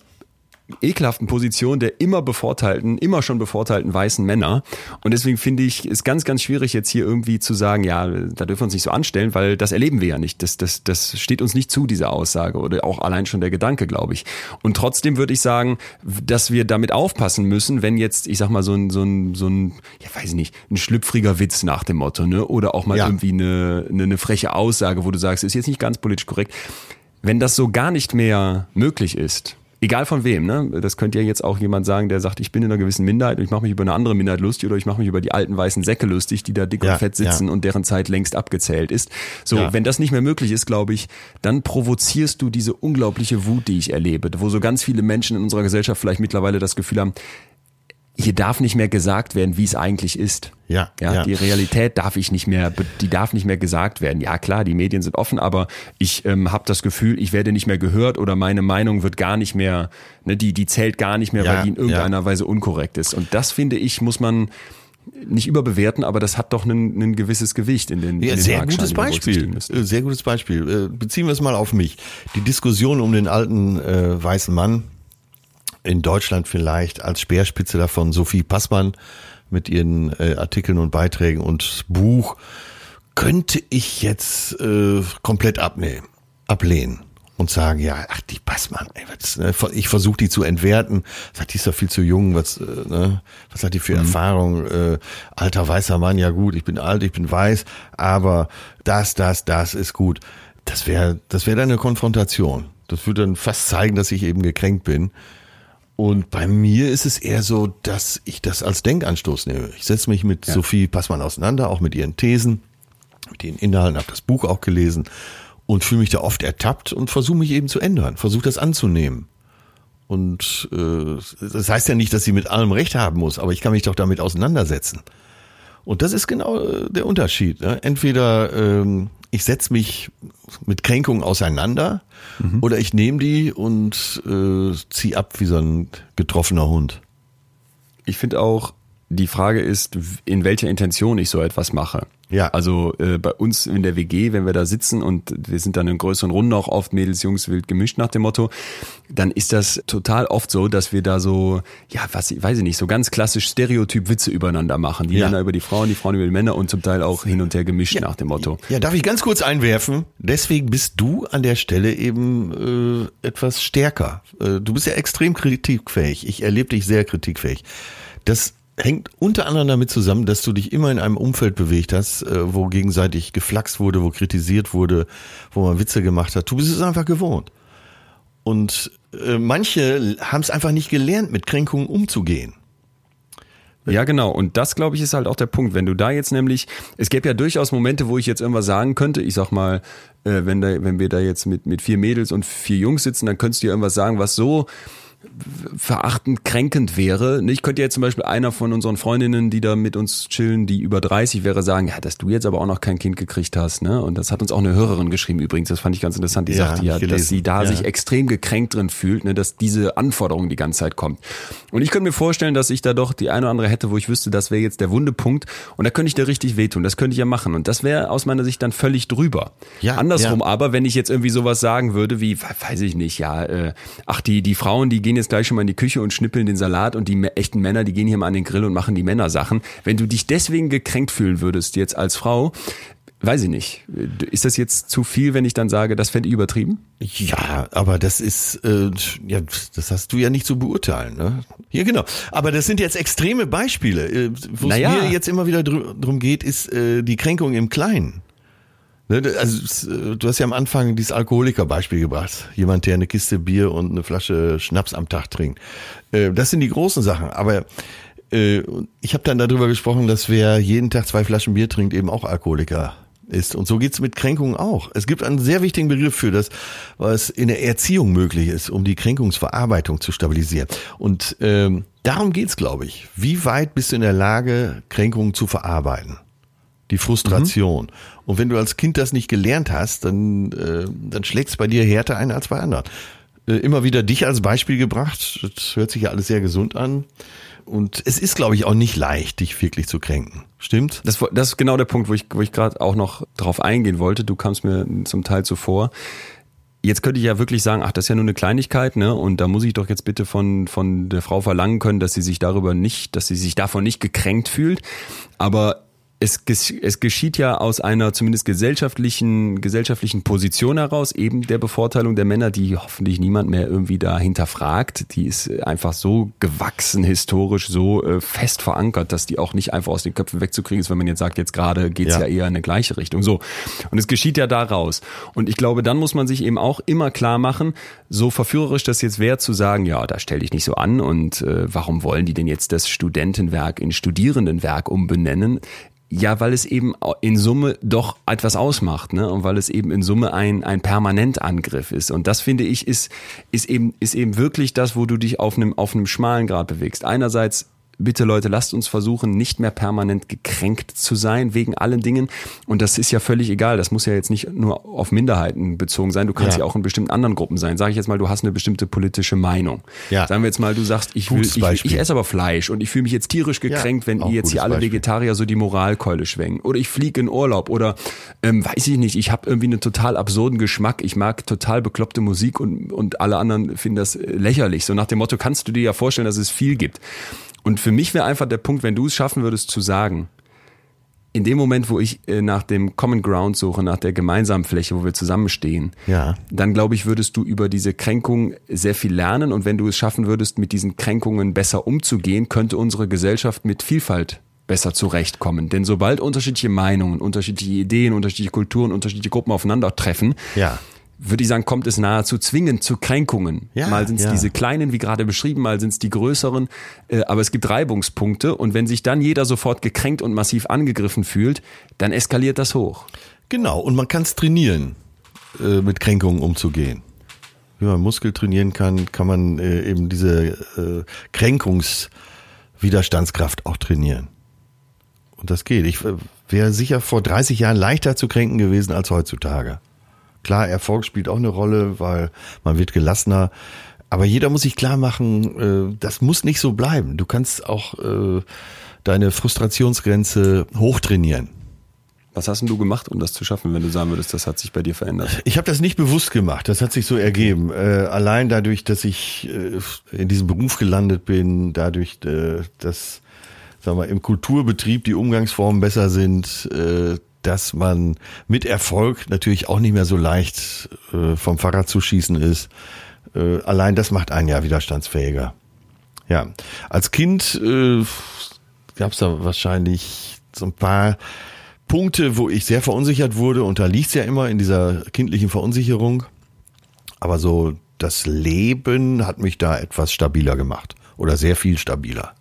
ekelhaften Position der immer bevorteilten, immer schon bevorteilten weißen Männer. Und deswegen finde ich, ist ganz, ganz schwierig jetzt hier irgendwie zu sagen, ja, da dürfen wir uns nicht so anstellen, weil das erleben wir ja nicht. Das, das, das steht uns nicht zu, diese Aussage oder auch allein schon der Gedanke, glaube ich. Und trotzdem würde ich sagen, dass wir damit aufpassen müssen, wenn jetzt, ich sag mal, so ein, so ein, so ein, ja, weiß ich nicht, ein schlüpfriger Witz nach dem Motto, ne? Oder auch mal Ja. irgendwie eine, eine, eine freche Aussage, wo du sagst, ist jetzt nicht ganz politisch korrekt. Wenn das so gar nicht mehr möglich ist, egal von wem, ne? Das könnte ja jetzt auch jemand sagen, der sagt, ich bin in einer gewissen Minderheit und ich mache mich über eine andere Minderheit lustig oder ich mache mich über die alten weißen Säcke lustig, die da dick Ja, und fett sitzen ja. und deren Zeit längst abgezählt ist. So, Ja. wenn das nicht mehr möglich ist, glaube ich, dann provozierst du diese unglaubliche Wut, die ich erlebe, wo so ganz viele Menschen in unserer Gesellschaft vielleicht mittlerweile das Gefühl haben, hier darf nicht mehr gesagt werden, wie es eigentlich ist. Ja, ja, ja. die Realität darf ich nicht mehr, die darf nicht mehr gesagt werden. Ja klar, die Medien sind offen, aber ich ähm, habe das Gefühl, ich werde nicht mehr gehört oder meine Meinung wird gar nicht mehr, ne, die die zählt gar nicht mehr, Ja, weil die in irgendeiner ja. Weise unkorrekt ist. Und das finde ich muss man nicht überbewerten, aber das hat doch ein, gewisses Gewicht in den, Ja, in den sehr Waagschalen, gutes Beispiel. müssen. Äh, Sehr gutes Beispiel. Äh, Beziehen wir es mal auf mich. Die Diskussion um den alten äh, weißen Mann in Deutschland vielleicht als Speerspitze davon Sophie Passmann mit ihren äh, Artikeln und Beiträgen und Buch könnte ich jetzt äh, komplett abnehmen, ablehnen und sagen, ja, ach die Passmann, ey, was, ne, ich versuche die zu entwerten, sagt, die ist doch viel zu jung, was, äh, ne, was hat die für Erfahrung, äh, alter weißer Mann, ja gut, ich bin alt, ich bin weiß, aber das, das, das ist gut. Das wäre, das wäre dann eine Konfrontation. Das würde dann fast zeigen, dass ich eben gekränkt bin. Und bei mir ist es eher so, dass ich das als Denkanstoß nehme. Ich setze mich mit Sophie Passmann auseinander, auch mit ihren Thesen, mit ihren Inhalten, habe das Buch auch gelesen und fühle mich da oft ertappt und versuche mich eben zu ändern, versuche das anzunehmen. Und äh, das heißt ja nicht, dass sie mit allem recht haben muss, aber ich kann mich doch damit auseinandersetzen. Und das ist genau äh, der Unterschied. Ne? Entweder ähm, ich setze mich mit Kränkungen auseinander oder ich nehme die und äh, zieh ab wie so ein getroffener Hund. Ich finde auch, die Frage ist, in welcher Intention ich so etwas mache. Ja. Also äh, bei uns in der WG, wenn wir da sitzen und wir sind dann in größeren Runden auch oft Mädels, Jungs wild gemischt nach dem Motto, dann ist das total oft so, dass wir da so, ja, was, weiß ich nicht, so ganz klassisch Stereotyp Witze übereinahr machen. Die Ja. Männer über die Frauen, die Frauen über die Männer und zum Teil auch hin und her gemischt nach dem Motto. Ja, darf ich ganz kurz einwerfen? Deswegen bist du an der Stelle eben äh, etwas stärker. Äh, du bist ja extrem kritikfähig. Ich erlebe dich sehr kritikfähig. Das hängt unter anderem damit zusammen, dass du dich immer in einem Umfeld bewegt hast, äh, wo gegenseitig geflaxt wurde, wo kritisiert wurde, wo man Witze gemacht hat. Du bist es einfach gewohnt. Und äh, manche haben es einfach nicht gelernt, mit Kränkungen umzugehen. Ja, genau. Und das, glaube ich, ist halt auch der Punkt. Wenn du da jetzt nämlich, es gäbe ja durchaus Momente, wo ich jetzt irgendwas sagen könnte. Ich sag mal, äh, wenn, da, wenn wir da jetzt mit, mit vier Mädels und vier Jungs sitzen, dann könntest du ja irgendwas sagen, was so verachtend, kränkend wäre. Ich könnte jetzt zum Beispiel einer von unseren Freundinnen, die da mit uns chillen, die über 30 wäre, sagen, ja, dass du jetzt aber auch noch kein Kind gekriegt hast. Ne? Und das hat uns auch eine Hörerin geschrieben übrigens. Das fand ich ganz interessant. Die ja, sagte ja, dass sie da ja. sich extrem gekränkt drin fühlt, ne, dass diese Anforderung die ganze Zeit kommt. Und ich könnte mir vorstellen, dass ich da doch die eine oder andere hätte, wo ich wüsste, das wäre jetzt der Wundepunkt. Und da könnte ich da richtig wehtun. Das könnte ich ja machen. Und das wäre aus meiner Sicht dann völlig drüber. Ja, Andersrum ja. aber, wenn ich jetzt irgendwie sowas sagen würde, wie, weiß ich nicht, ja, äh, ach, die, die Frauen, die gehen jetzt gleich schon mal in die Küche und schnippeln den Salat und die echten Männer, die gehen hier mal an den Grill und machen die Männersachen. Wenn du dich deswegen gekränkt fühlen würdest jetzt als Frau, weiß ich nicht. Ist das jetzt zu viel, wenn ich dann sage, das fände ich übertrieben? Ja, aber das ist, äh, ja, das hast du ja nicht zu beurteilen. Ne? Ja, genau. Aber das sind jetzt extreme Beispiele. Äh, Wo es naja. mir jetzt immer wieder dr drum geht, ist äh, die Kränkung im Kleinen. Ne, also äh, du hast ja am Anfang dieses Alkoholikerbeispiel gebracht. Jemand, der eine Kiste Bier und eine Flasche Schnaps am Tag trinkt. Äh, das sind die großen Sachen. Aber äh, ich habe dann darüber gesprochen, dass wer jeden Tag zwei Flaschen Bier trinkt, eben auch Alkoholiker ist. Und so geht's mit Kränkungen auch. Es gibt einen sehr wichtigen Begriff für das, was in der Erziehung möglich ist, um die Kränkungsverarbeitung zu stabilisieren. Und ähm, darum geht's, glaube ich. Wie weit bist du in der Lage, Kränkungen zu verarbeiten? Die Frustration. Mhm. Und wenn du als Kind das nicht gelernt hast, dann, äh, dann schlägt es bei dir härter ein als bei anderen. Äh, immer wieder dich als Beispiel gebracht. Das hört sich ja alles sehr gesund an. Und es ist, glaube ich, auch nicht leicht, dich wirklich zu kränken. Stimmt? Das, das ist genau der Punkt, wo ich, wo ich gerade auch noch drauf eingehen wollte. Du kamst mir zum Teil zuvor. Jetzt könnte ich ja wirklich sagen, ach, das ist ja nur eine Kleinigkeit, ne? Und da muss ich doch jetzt bitte von, von der Frau verlangen können, dass sie sich darüber nicht, dass sie sich davon nicht gekränkt fühlt. Aber es, es geschieht ja aus einer zumindest gesellschaftlichen, gesellschaftlichen Position heraus, eben der Bevorteilung der Männer, die hoffentlich niemand mehr irgendwie da hinterfragt. Die ist einfach so gewachsen, historisch, so äh, fest verankert, dass die auch nicht einfach aus den Köpfen wegzukriegen ist, wenn man jetzt sagt, jetzt gerade geht's ja. ja eher in eine gleiche Richtung. So. Und es geschieht ja daraus. Und ich glaube, dann muss man sich eben auch immer klar machen, so verführerisch das jetzt wäre, zu sagen, ja, da stell dich nicht so an und äh, warum wollen die denn jetzt das Studentenwerk in Studierendenwerk umbenennen? Ja, weil es eben in Summe doch etwas ausmacht, ne? Und weil es eben in Summe ein, ein Permanentangriff ist. Und das finde ich ist, ist eben, ist eben wirklich das, wo du dich auf einem, auf einem schmalen Grad bewegst. Einerseits bitte Leute, lasst uns versuchen, nicht mehr permanent gekränkt zu sein wegen allen Dingen. Und das ist ja völlig egal. Das muss ja jetzt nicht nur auf Minderheiten bezogen sein. Du kannst ja, ja auch in bestimmten anderen Gruppen sein. Sag ich jetzt mal, du hast eine bestimmte politische Meinung. Ja. Sagen wir jetzt mal, du sagst, ich will, ich, ich, esse aber Fleisch und ich fühle mich jetzt tierisch gekränkt, ja, wenn ihr jetzt hier alle Beispiel. Vegetarier so die Moralkeule schwenken. Oder ich fliege in Urlaub oder ähm, weiß ich nicht, ich habe irgendwie einen total absurden Geschmack. Ich mag total bekloppte Musik und, und alle anderen finden das lächerlich. So nach dem Motto, kannst du dir ja vorstellen, dass es viel gibt. Und für mich wäre einfach der Punkt, wenn du es schaffen würdest zu sagen, in dem Moment, wo ich äh, nach dem Common Ground suche, nach der gemeinsamen Fläche, wo wir zusammenstehen, ja. dann glaube ich, würdest du über diese Kränkung sehr viel lernen. Und wenn du es schaffen würdest, mit diesen Kränkungen besser umzugehen, könnte unsere Gesellschaft mit Vielfalt besser zurechtkommen. Denn sobald unterschiedliche Meinungen, unterschiedliche Ideen, unterschiedliche Kulturen, unterschiedliche Gruppen aufeinandertreffen, ja würde ich sagen, kommt es nahezu zwingend zu Kränkungen. Ja, mal sind es ja. diese kleinen, wie gerade beschrieben, mal sind es die größeren, äh, aber es gibt Reibungspunkte und wenn sich dann jeder sofort gekränkt und massiv angegriffen fühlt, dann eskaliert das hoch. Genau, und man kann es trainieren, äh, mit Kränkungen umzugehen. Wie man Muskel trainieren kann, kann man äh, eben diese Kränkungswiderstandskraft auch trainieren. Und das geht. Ich wäre sicher vor 30 Jahren leichter zu kränken gewesen als heutzutage. Klar, Erfolg spielt auch eine Rolle, weil man wird gelassener. Aber jeder muss sich klar machen, äh, das muss nicht so bleiben. Du kannst auch äh, deine Frustrationsgrenze hochtrainieren. Was hast denn du gemacht, um das zu schaffen, wenn du sagen würdest, das hat sich bei dir verändert? Ich habe das nicht bewusst gemacht, das hat sich so ergeben. Äh, allein dadurch, dass ich äh, in diesem Beruf gelandet bin, dadurch, äh, dass sagen wir, im Kulturbetrieb die Umgangsformen besser sind, äh, dass man mit Erfolg natürlich auch nicht mehr so leicht äh, vom Fahrrad zu schießen ist. Äh, allein das macht einen ja widerstandsfähiger. Ja, als Kind äh, gab es da wahrscheinlich so ein paar Punkte, wo ich sehr verunsichert wurde und da liegt es ja immer in dieser kindlichen Verunsicherung. Aber so das Leben hat mich da etwas stabiler gemacht oder sehr viel stabiler.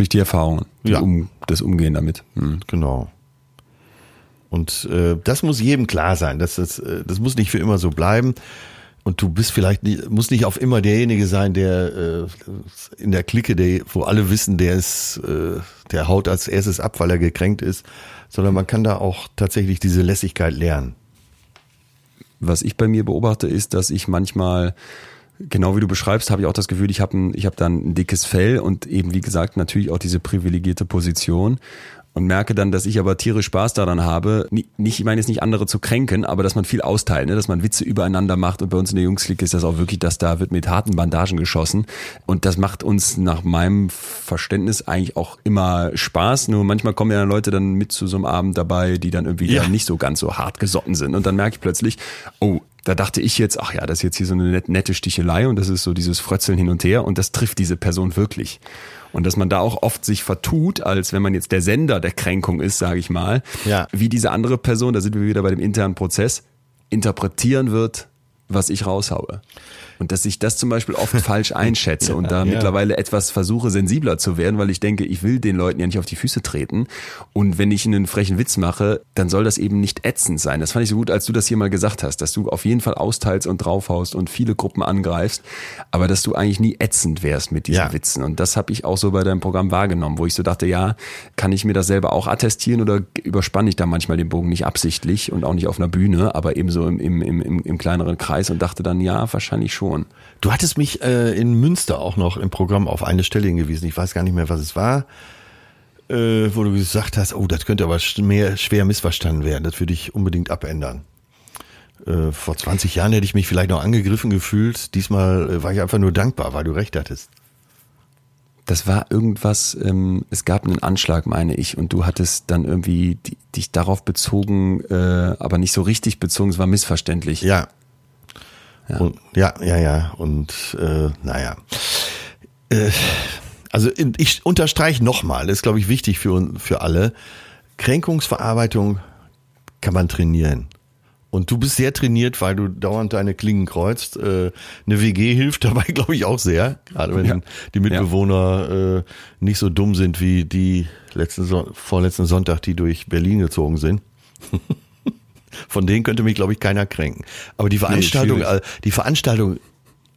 Sprich die Erfahrungen, die Ja. um, das Umgehen damit. Hm. Genau. Und äh, das muss jedem klar sein. Das, das, äh, das muss nicht für immer so bleiben. Und du bist vielleicht nicht, muss nicht auf immer derjenige sein, der äh, in der Clique, der, wo alle wissen, der ist, äh, der haut als erstes ab, weil er gekränkt ist, sondern man kann da auch tatsächlich diese Lässigkeit lernen. Was ich bei mir beobachte, ist, dass ich manchmal, genau wie du beschreibst, habe ich auch das Gefühl, ich habe ein, ich habe dann ein dickes Fell und eben, wie gesagt, natürlich auch diese privilegierte Position und merke dann, dass ich aber tierisch Spaß daran habe, ni- nicht, ich meine jetzt nicht andere zu kränken, aber dass man viel austeilt, ne? dass man Witze übereinander macht und bei uns in der Jungsklick ist das auch wirklich, dass da wird mit harten Bandagen geschossen und das macht uns nach meinem Verständnis eigentlich auch immer Spaß, nur manchmal kommen ja Leute dann mit zu so einem Abend dabei, die dann irgendwie Ja. dann nicht so ganz so hart gesotten sind und dann merke ich plötzlich, oh, da dachte ich jetzt, ach ja, das ist jetzt hier so eine net- nette Stichelei und das ist so dieses Frötzeln hin und her und das trifft diese Person wirklich. Und dass man da auch oft sich vertut, als wenn man jetzt der Sender der Kränkung ist, sage ich mal, Ja. wie diese andere Person, da sind wir wieder bei dem internen Prozess, interpretieren wird, was ich raushaue. Und dass ich das zum Beispiel oft falsch einschätze und da ja. mittlerweile etwas versuche, sensibler zu werden, weil ich denke, ich will den Leuten ja nicht auf die Füße treten. Und wenn ich einen frechen Witz mache, dann soll das eben nicht ätzend sein. Das fand ich so gut, als du das hier mal gesagt hast, dass du auf jeden Fall austeilst und draufhaust und viele Gruppen angreifst, aber dass du eigentlich nie ätzend wärst mit diesen Ja. Witzen. Und das habe ich auch so bei deinem Programm wahrgenommen, wo ich so dachte, ja, kann ich mir das selber auch attestieren oder überspanne ich da manchmal den Bogen nicht absichtlich und auch nicht auf einer Bühne, aber eben so im, im, im, im kleineren Kreis und dachte dann, ja, wahrscheinlich schon. Du hattest mich äh, in Münster auch noch im Programm auf eine Stelle hingewiesen. Ich weiß gar nicht mehr, was es war. Äh, wo du gesagt hast, oh, das könnte aber mehr, schwer missverstanden werden. Das würde ich unbedingt abändern. Äh, vor 20 Jahren hätte ich mich vielleicht noch angegriffen gefühlt. Diesmal äh, war ich einfach nur dankbar, weil du recht hattest. Das war irgendwas, ähm, es gab einen Anschlag, meine ich, und du hattest dann irgendwie die, dich darauf bezogen, äh, aber nicht so richtig bezogen, es war missverständlich. Ja. Ja, und, ja, ja, ja. Und äh, naja. Äh, also ich unterstreiche nochmal, das ist, glaube ich, wichtig für, für alle. Kränkungsverarbeitung kann man trainieren. Und du bist sehr trainiert, weil du dauernd deine Klingen kreuzt. Äh, eine WG hilft dabei, glaube ich, auch sehr. Gerade wenn Ja. die Mitbewohner äh, nicht so dumm sind wie die letzten vorletzten Sonntag, die durch Berlin gezogen sind. Von denen könnte mich, glaube ich, keiner kränken. Aber die Veranstaltung, äh, die Veranstaltung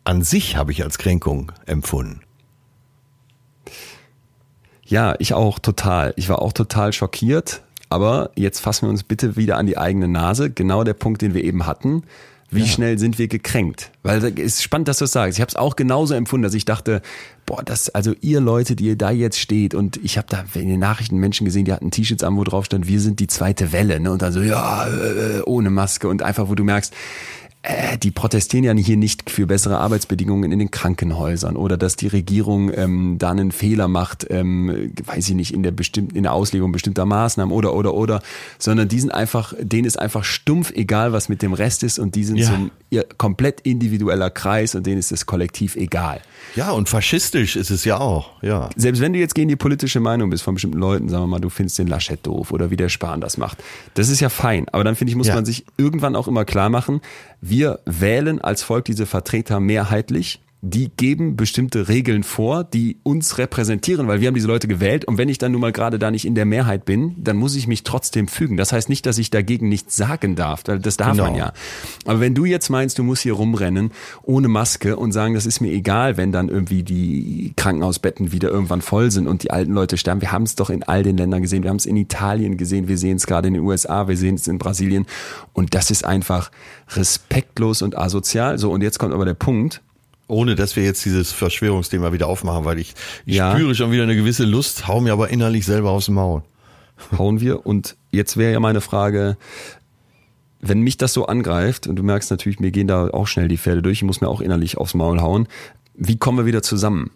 an sich habe ich als Kränkung empfunden. Ja, ich auch total. Ich war auch total schockiert. Aber jetzt fassen wir uns bitte wieder an die eigene Nase. Genau der Punkt, den wir eben hatten. Wie schnell sind wir gekränkt? Weil es ist spannend, dass du das sagst. Ich habe es auch genauso empfunden, dass ich dachte, boah, das, also ihr Leute, die ihr da jetzt steht und ich habe da in den Nachrichten Menschen gesehen, die hatten T-Shirts an, wo drauf stand, wir sind die zweite Welle, ne? Und dann so, ja, äh, ohne Maske und einfach, wo du merkst, äh, die protestieren ja hier nicht für bessere Arbeitsbedingungen in den Krankenhäusern oder dass die Regierung ähm, da einen Fehler macht, ähm, weiß ich nicht, in der bestimmten, in der Auslegung bestimmter Maßnahmen oder oder oder, sondern die sind einfach, denen ist einfach stumpf egal, was mit dem Rest ist und die sind Ja. so ein ihr komplett individueller Kreis und denen ist das Kollektiv egal. Ja, und faschistisch ist es ja auch, ja. Selbst wenn du jetzt gegen die politische Meinung bist von bestimmten Leuten, sagen wir mal, du findest den Laschet doof oder wie der Spahn das macht, das ist ja fein. Aber dann finde ich, muss Ja. man sich irgendwann auch immer klar machen, wir wählen als Volk diese Vertreter mehrheitlich. Die geben bestimmte Regeln vor, die uns repräsentieren, weil wir haben diese Leute gewählt. Und wenn ich dann nun mal gerade da nicht in der Mehrheit bin, dann muss ich mich trotzdem fügen. Das heißt nicht, dass ich dagegen nichts sagen darf, das darf Genau. man ja. Aber wenn du jetzt meinst, du musst hier rumrennen ohne Maske und sagen, das ist mir egal, wenn dann irgendwie die Krankenhausbetten wieder irgendwann voll sind und die alten Leute sterben. Wir haben es doch in all den Ländern gesehen. Wir haben es in Italien gesehen. Wir sehen es gerade in den USA. Wir sehen es in Brasilien. Und das ist einfach respektlos und asozial. So, und jetzt kommt aber der Punkt. Ohne dass wir jetzt dieses Verschwörungsthema wieder aufmachen, weil ich, ich Ja. spüre schon wieder eine gewisse Lust, hau mir aber innerlich selber dem Maul. hauen wir. Und jetzt wäre ja meine Frage, wenn mich das so angreift, und du merkst natürlich, mir gehen da auch schnell die Pferde durch, ich muss mir auch innerlich aufs Maul hauen, wie kommen wir wieder zusammen?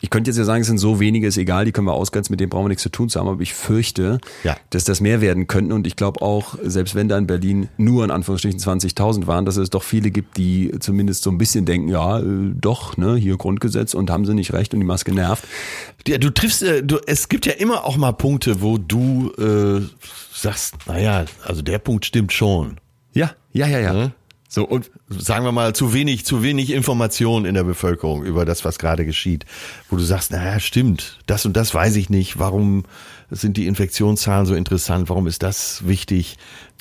Ich könnte jetzt ja sagen, es sind so wenige, ist egal, die können wir ausgrenzen, mit denen brauchen wir nichts zu tun zu haben, aber ich fürchte, Ja. dass das mehr werden könnten und ich glaube auch, selbst wenn da in Berlin nur in Anführungsstrichen 20.000 waren, dass es doch viele gibt, die zumindest so ein bisschen denken, ja, äh, doch, ne, hier Grundgesetz und haben sie nicht recht und die Maske nervt. Ja, du triffst, äh, du, es gibt ja immer auch mal Punkte, wo du äh, sagst, naja, also der Punkt stimmt schon. Ja, ja, ja, ja. Ne? So, und Sagen wir mal, zu wenig, zu wenig Information in der Bevölkerung über das, was gerade geschieht. Wo du sagst, naja, stimmt, das und das weiß ich nicht. Warum sind die Infektionszahlen so interessant? Warum ist das wichtig?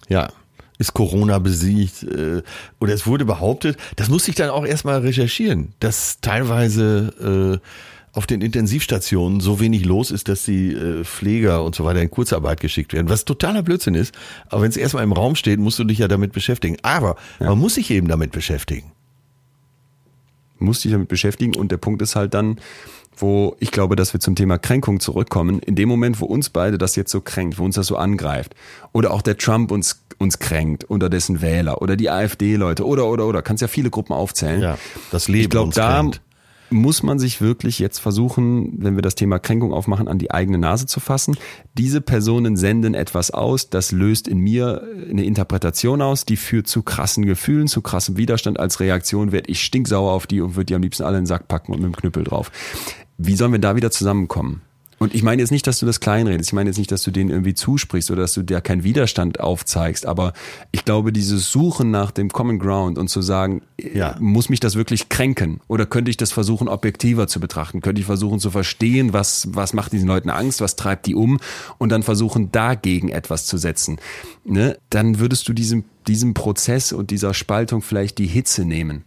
Ja, ist Corona besiegt? Äh, Oder es wurde behauptet, das musste ich dann auch erstmal recherchieren, dass teilweise äh, auf den Intensivstationen so wenig los ist, dass die äh, Pfleger und so weiter in Kurzarbeit geschickt werden, was totaler Blödsinn ist. Aber wenn es erstmal im Raum steht, musst du dich ja damit beschäftigen. Aber man muss sich eben damit beschäftigen. musst dich damit beschäftigen und der Punkt ist halt dann, wo ich glaube, dass wir zum Thema Kränkung zurückkommen. In dem Moment, wo uns beide das jetzt so kränkt, wo uns das so angreift, oder auch der Trump uns uns kränkt oder dessen Wähler oder die AfD-Leute oder oder oder kannst ja viele Gruppen aufzählen. Ja, das Leben Ich glaube, uns da kränkt. Muss man sich wirklich jetzt versuchen, wenn wir das Thema Kränkung aufmachen, an die eigene Nase zu fassen. Diese Personen senden etwas aus, das löst in mir eine Interpretation aus, die führt zu krassen Gefühlen, zu krassem Widerstand. Als Reaktion werde ich stinksauer auf die und würde die am liebsten alle in den Sack packen und mit dem Knüppel drauf. Wie sollen wir da wieder zusammenkommen? Und ich meine jetzt nicht, dass du das kleinredest. Ich meine jetzt nicht, dass du denen irgendwie zusprichst oder dass du dir keinen Widerstand aufzeigst. Aber ich glaube, dieses Suchen nach dem Common Ground und zu sagen, Ja. muss mich das wirklich kränken? Oder könnte ich das versuchen, objektiver zu betrachten? Könnte ich versuchen zu verstehen, was, was macht diesen Leuten Angst? Was treibt die um? Und dann versuchen, dagegen etwas zu setzen. Ne? Dann würdest du diesem, diesem Prozess und dieser Spaltung vielleicht die Hitze nehmen.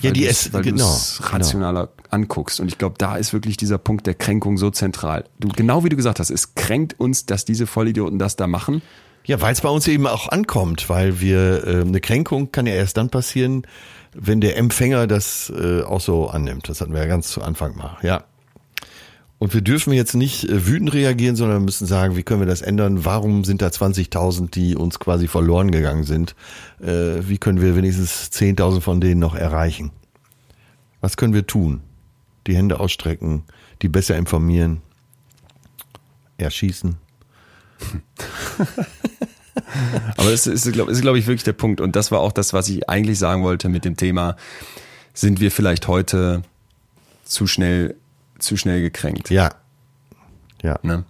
Ja, die es- weil genau, rationaler anguckst. Und ich glaube, da ist wirklich dieser Punkt der Kränkung so zentral. Du, genau wie du gesagt hast, es kränkt uns, dass diese Vollidioten das da machen. Ja, weil es bei uns eben auch ankommt, weil wir äh, eine Kränkung kann ja erst dann passieren, wenn der Empfänger das äh, auch so annimmt. Das hatten wir ja ganz zu Anfang mal. Ja. Und wir dürfen jetzt nicht äh, wütend reagieren, sondern müssen sagen, wie können wir das ändern? Warum sind da 20.000, die uns quasi verloren gegangen sind? Äh, wie können wir wenigstens 10.000 von denen noch erreichen? Was können wir tun? Die Hände ausstrecken, die besser informieren, erschießen. Aber das ist, glaube glaub ich, wirklich der Punkt. Und das war auch das, was ich eigentlich sagen wollte mit dem Thema, sind wir vielleicht heute zu schnell, zu schnell gekränkt. Ja. Ja. Ne?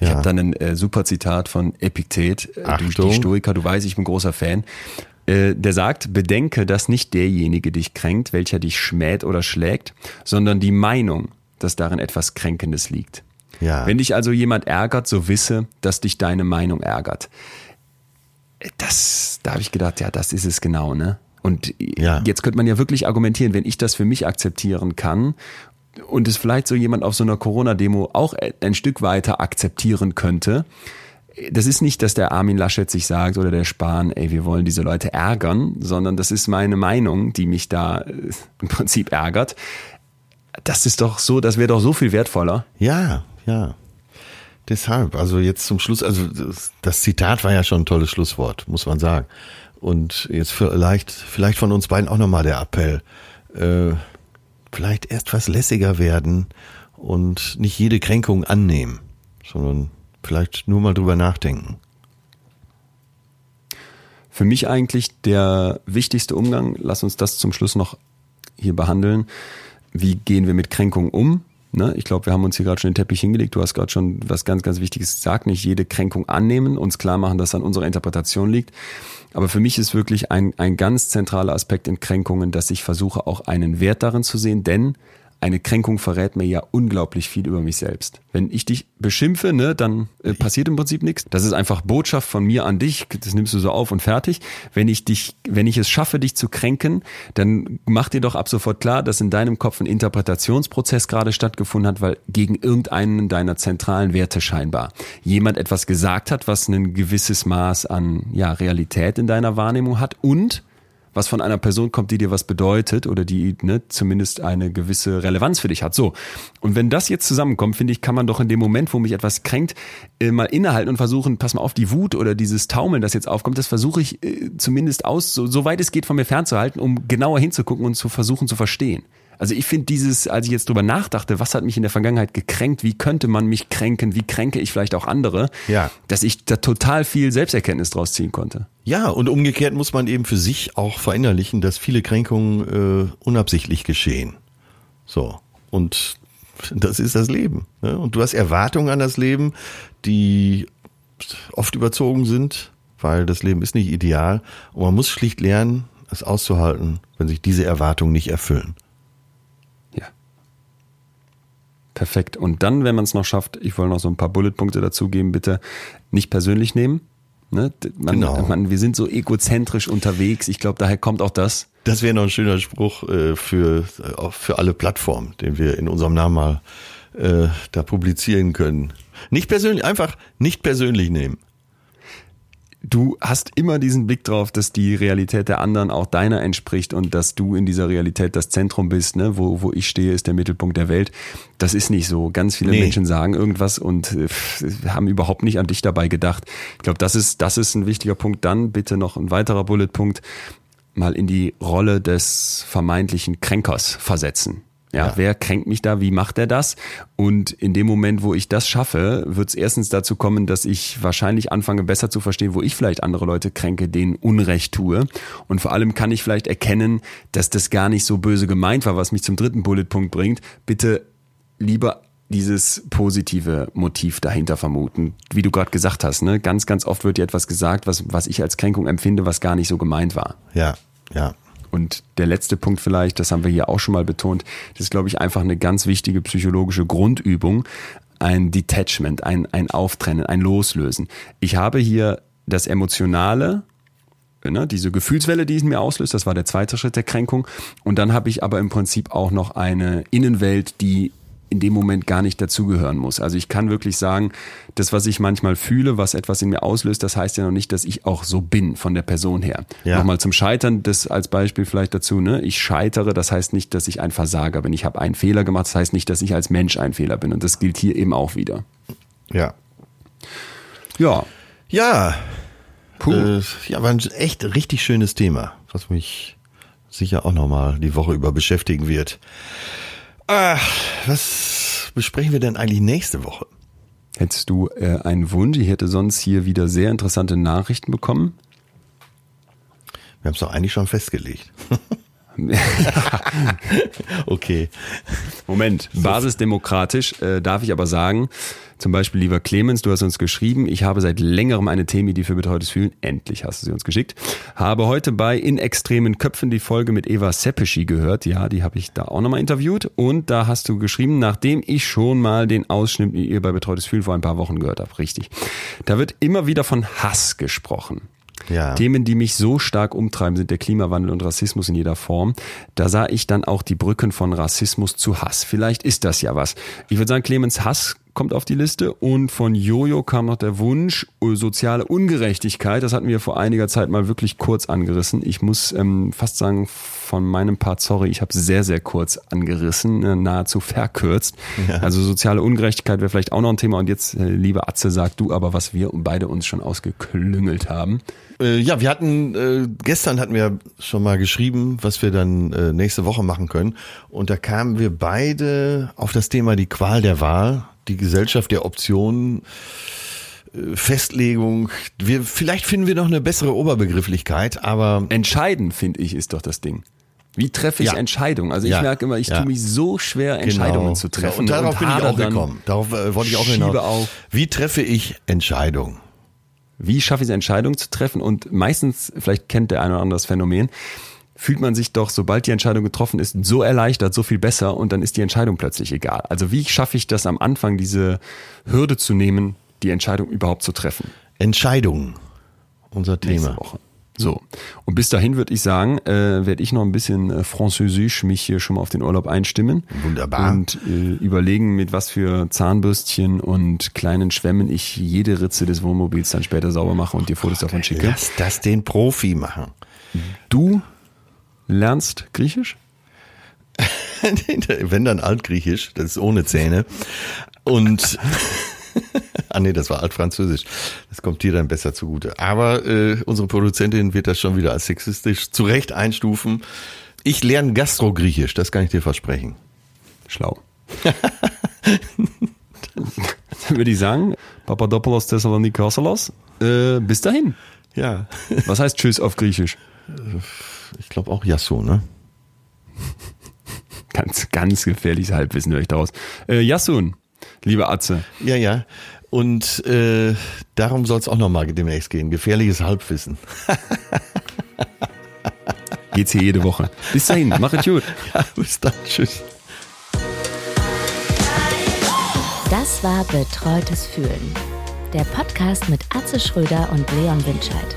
Ich Ja. habe dann ein äh, super Zitat von Epiktet, äh, du, die Stoiker, du weißt, ich bin großer Fan. Äh, der sagt, bedenke, dass nicht derjenige dich kränkt, welcher dich schmäht oder schlägt, sondern die Meinung, dass darin etwas Kränkendes liegt. Ja. Wenn dich also jemand ärgert, so wisse, dass dich deine Meinung ärgert. Äh, Das, da habe ich gedacht, ja, das ist es genau, ne? Und Ja. jetzt könnte man ja wirklich argumentieren, wenn ich das für mich akzeptieren kann und es vielleicht so jemand auf so einer Corona-Demo auch ein Stück weiter akzeptieren könnte. Das ist nicht, dass der Armin Laschet sich sagt oder der Spahn, ey, wir wollen diese Leute ärgern, sondern das ist meine Meinung, die mich da äh, im Prinzip ärgert. Das ist doch so, das wäre doch so viel wertvoller. Ja, ja. Deshalb, also jetzt zum Schluss, also das, Zitat war ja schon ein tolles Schlusswort, muss man sagen. Und jetzt vielleicht, vielleicht von uns beiden auch nochmal der Appell. Äh, vielleicht erst was lässiger werden und nicht jede Kränkung annehmen, sondern vielleicht nur mal drüber nachdenken. Für mich eigentlich der wichtigste Umgang, lass uns das zum Schluss noch hier behandeln. Wie gehen wir mit Kränkungen um? Ne? Ich glaube, wir haben uns hier gerade schon den Teppich hingelegt. Du hast gerade schon was ganz, ganz Wichtiges gesagt. Nicht jede Kränkung annehmen, uns klar machen, dass an unserer Interpretation liegt. Aber für mich ist wirklich ein, ein ganz zentraler Aspekt in Kränkungen, dass ich versuche, auch einen Wert darin zu sehen, denn eine Kränkung verrät mir ja unglaublich viel über mich selbst. Wenn ich dich beschimpfe, ne, dann äh, passiert im Prinzip nichts. Das ist einfach Botschaft von mir an dich. Das nimmst du so auf und fertig. Wenn ich dich, wenn ich es schaffe, dich zu kränken, dann mach dir doch ab sofort klar, dass in deinem Kopf ein Interpretationsprozess gerade stattgefunden hat, weil gegen irgendeinen deiner zentralen Werte scheinbar jemand etwas gesagt hat, was ein gewisses Maß an ja, Realität in deiner Wahrnehmung hat und was von einer Person kommt, die dir was bedeutet oder die ne, zumindest eine gewisse Relevanz für dich hat. So. Und wenn das jetzt zusammenkommt, finde ich, kann man doch in dem Moment, wo mich etwas kränkt, äh, mal innehalten und versuchen, pass mal auf, die Wut oder dieses Taumeln, das jetzt aufkommt, das versuche ich äh, zumindest aus, so, so weit es geht von mir fernzuhalten, um genauer hinzugucken und zu versuchen zu verstehen. Also ich finde dieses, als ich jetzt drüber nachdachte, was hat mich in der Vergangenheit gekränkt, wie könnte man mich kränken, wie kränke ich vielleicht auch andere, Ja. dass ich da total viel Selbsterkenntnis draus ziehen konnte. Ja, und umgekehrt muss man eben für sich auch verinnerlichen, dass viele Kränkungen äh, unabsichtlich geschehen. So. Und das ist das Leben. Ne? Und du hast Erwartungen an das Leben, die oft überzogen sind, weil das Leben ist nicht ideal. Und man muss schlicht lernen, es auszuhalten, wenn sich diese Erwartungen nicht erfüllen. Ja. Perfekt. Und dann, wenn man es noch schafft, ich wollte noch so ein paar Bulletpunkte dazugeben, bitte nicht persönlich nehmen. Ne? Man, Genau. man, wir sind so egozentrisch unterwegs. Ich glaube, daher kommt auch das. Das wäre noch ein schöner Spruch äh, für, äh, für alle Plattformen, den wir in unserem Namen mal äh, da publizieren können. Nicht persönlich, einfach nicht persönlich nehmen. Du hast immer diesen Blick drauf, dass die Realität der anderen auch deiner entspricht und dass du in dieser Realität das Zentrum bist, ne? wo, wo ich stehe, ist der Mittelpunkt der Welt. Das ist nicht so. Ganz viele Nee. Menschen sagen irgendwas und äh, haben überhaupt nicht an dich dabei gedacht. Ich glaube, das ist, das ist ein wichtiger Punkt. Dann bitte noch ein weiterer Bulletpunkt, mal in die Rolle des vermeintlichen Kränkers versetzen. Ja, Ja. wer kränkt mich da? Wie macht er das? Und in dem Moment, wo ich das schaffe, wird es erstens dazu kommen, dass ich wahrscheinlich anfange, besser zu verstehen, wo ich vielleicht andere Leute kränke, denen Unrecht tue. Und vor allem kann ich vielleicht erkennen, dass das gar nicht so böse gemeint war, was mich zum dritten Bulletpunkt bringt. Bitte lieber dieses positive Motiv dahinter vermuten. Wie du gerade gesagt hast, ne? ganz, ganz oft wird dir etwas gesagt, was, was ich als Kränkung empfinde, was gar nicht so gemeint war. Ja, ja. Und der letzte Punkt vielleicht, das haben wir hier auch schon mal betont, das ist, glaube ich, einfach eine ganz wichtige psychologische Grundübung. Ein Detachment, ein, ein Auftrennen, ein Loslösen. Ich habe hier das Emotionale, ne, diese Gefühlswelle, die es mir auslöst, das war der zweite Schritt der Kränkung. Und dann habe ich aber im Prinzip auch noch eine Innenwelt, die in dem Moment gar nicht dazugehören muss. Also ich kann wirklich sagen, das, was ich manchmal fühle, was etwas in mir auslöst, das heißt ja noch nicht, dass ich auch so bin von der Person her. Ja. Nochmal zum Scheitern, das als Beispiel vielleicht dazu, ne? Ich scheitere, das heißt nicht, dass ich ein Versager bin. Ich habe einen Fehler gemacht, das heißt nicht, dass ich als Mensch ein Fehler bin. Und das gilt hier eben auch wieder. Ja. Ja, Ja. Puh. Äh, ja, war ein echt richtig schönes Thema, was mich sicher auch nochmal die Woche über beschäftigen wird. Ach, was besprechen wir denn eigentlich nächste Woche? hättest du äh, einen Wunsch? Ich hätte sonst hier wieder sehr interessante Nachrichten bekommen. Wir haben es doch eigentlich schon festgelegt. okay. Moment, basisdemokratisch äh, darf ich aber sagen, zum Beispiel, lieber Clemens, du hast uns geschrieben, ich habe seit längerem eine Themenidee für betreutes Fühlen, endlich hast du sie uns geschickt, habe heute bei In extremen Köpfen die Folge mit Eva Seppeschi gehört, ja, die habe ich da auch nochmal interviewt und da hast du geschrieben, nachdem ich schon mal den Ausschnitt mit ihr bei betreutes Fühlen vor ein paar Wochen gehört habe, richtig. Da wird immer wieder von Hass gesprochen. Ja. Themen, die mich so stark umtreiben, sind der Klimawandel und Rassismus in jeder Form. Da sah ich dann auch die Brücken von Rassismus zu Hass. Vielleicht ist das ja was. Ich würde sagen, Clemens Hass kommt auf die Liste und von Jojo kam noch der Wunsch, äh, soziale Ungerechtigkeit. Das hatten wir vor einiger Zeit mal wirklich kurz angerissen. Ich muss ähm, fast sagen, von meinem Part, sorry, ich habe sehr, sehr kurz angerissen, äh, nahezu verkürzt. Also soziale Ungerechtigkeit wäre vielleicht auch noch ein Thema. Und jetzt, äh, liebe Atze, sag du aber, was wir beide uns schon ausgeklüngelt haben. Äh, ja, wir hatten, äh, gestern hatten wir schon mal geschrieben, was wir dann äh, nächste Woche machen können. Und da kamen wir beide auf das Thema die Qual der Wahl, die Gesellschaft der Optionen, äh, Festlegung. Wir, vielleicht finden wir noch eine bessere Oberbegrifflichkeit, aber Entscheiden, finde ich, ist doch das Ding. Wie treffe ich Ja. Entscheidungen? Also ich Ja. merke immer, ich Ja. tue mich so schwer, Entscheidungen Genau, zu genau. treffen. Und darauf bin ich auch gekommen. Darauf äh, wollte ich auch hinaus. auf. Wie treffe ich Entscheidungen? Wie schaffe ich es, Entscheidungen zu treffen? Und meistens, vielleicht kennt der eine oder andere das Phänomen, fühlt man sich doch, sobald die Entscheidung getroffen ist, so erleichtert, so viel besser und dann ist die Entscheidung plötzlich egal. Also wie schaffe ich das am Anfang, diese Hürde zu nehmen, die Entscheidung überhaupt zu treffen? Entscheidungen. Unser Thema. Woche. So. Und bis dahin würde ich sagen, äh, werde ich noch ein bisschen äh, französisch mich hier schon mal auf den Urlaub einstimmen. Wunderbar. Und äh, überlegen, mit was für Zahnbürstchen und kleinen Schwämmen ich jede Ritze des Wohnmobils dann später sauber mache und dir Fotos davon schicke. Lass das den Profi machen. Du lernst Griechisch? Wenn dann Altgriechisch, das ist ohne Zähne. Und ah nee, das war Altfranzösisch. Das kommt dir dann besser zugute. Aber äh, unsere Produzentin wird das schon wieder als sexistisch zu Recht einstufen. Ich lerne Gastro-Griechisch, das kann ich dir versprechen. Schlau. Dann würde ich sagen, Papadopoulos Thessalonikasalos, äh, bis dahin. Ja, Was heißt Tschüss auf Griechisch? Ich glaube auch Yasso, ne? Ganz, ganz gefährliches Halbwissen höre ich daraus. Äh, Yassun, liebe Atze, Ja, ja. Und äh, darum soll es auch nochmal demnächst gehen. Gefährliches Halbwissen. geht's hier jede Woche. Bis dahin, mach es gut. Ja, bis dann. Tschüss. Das war Betreutes Fühlen. Der Podcast mit Atze Schröder und Leon Winscheid.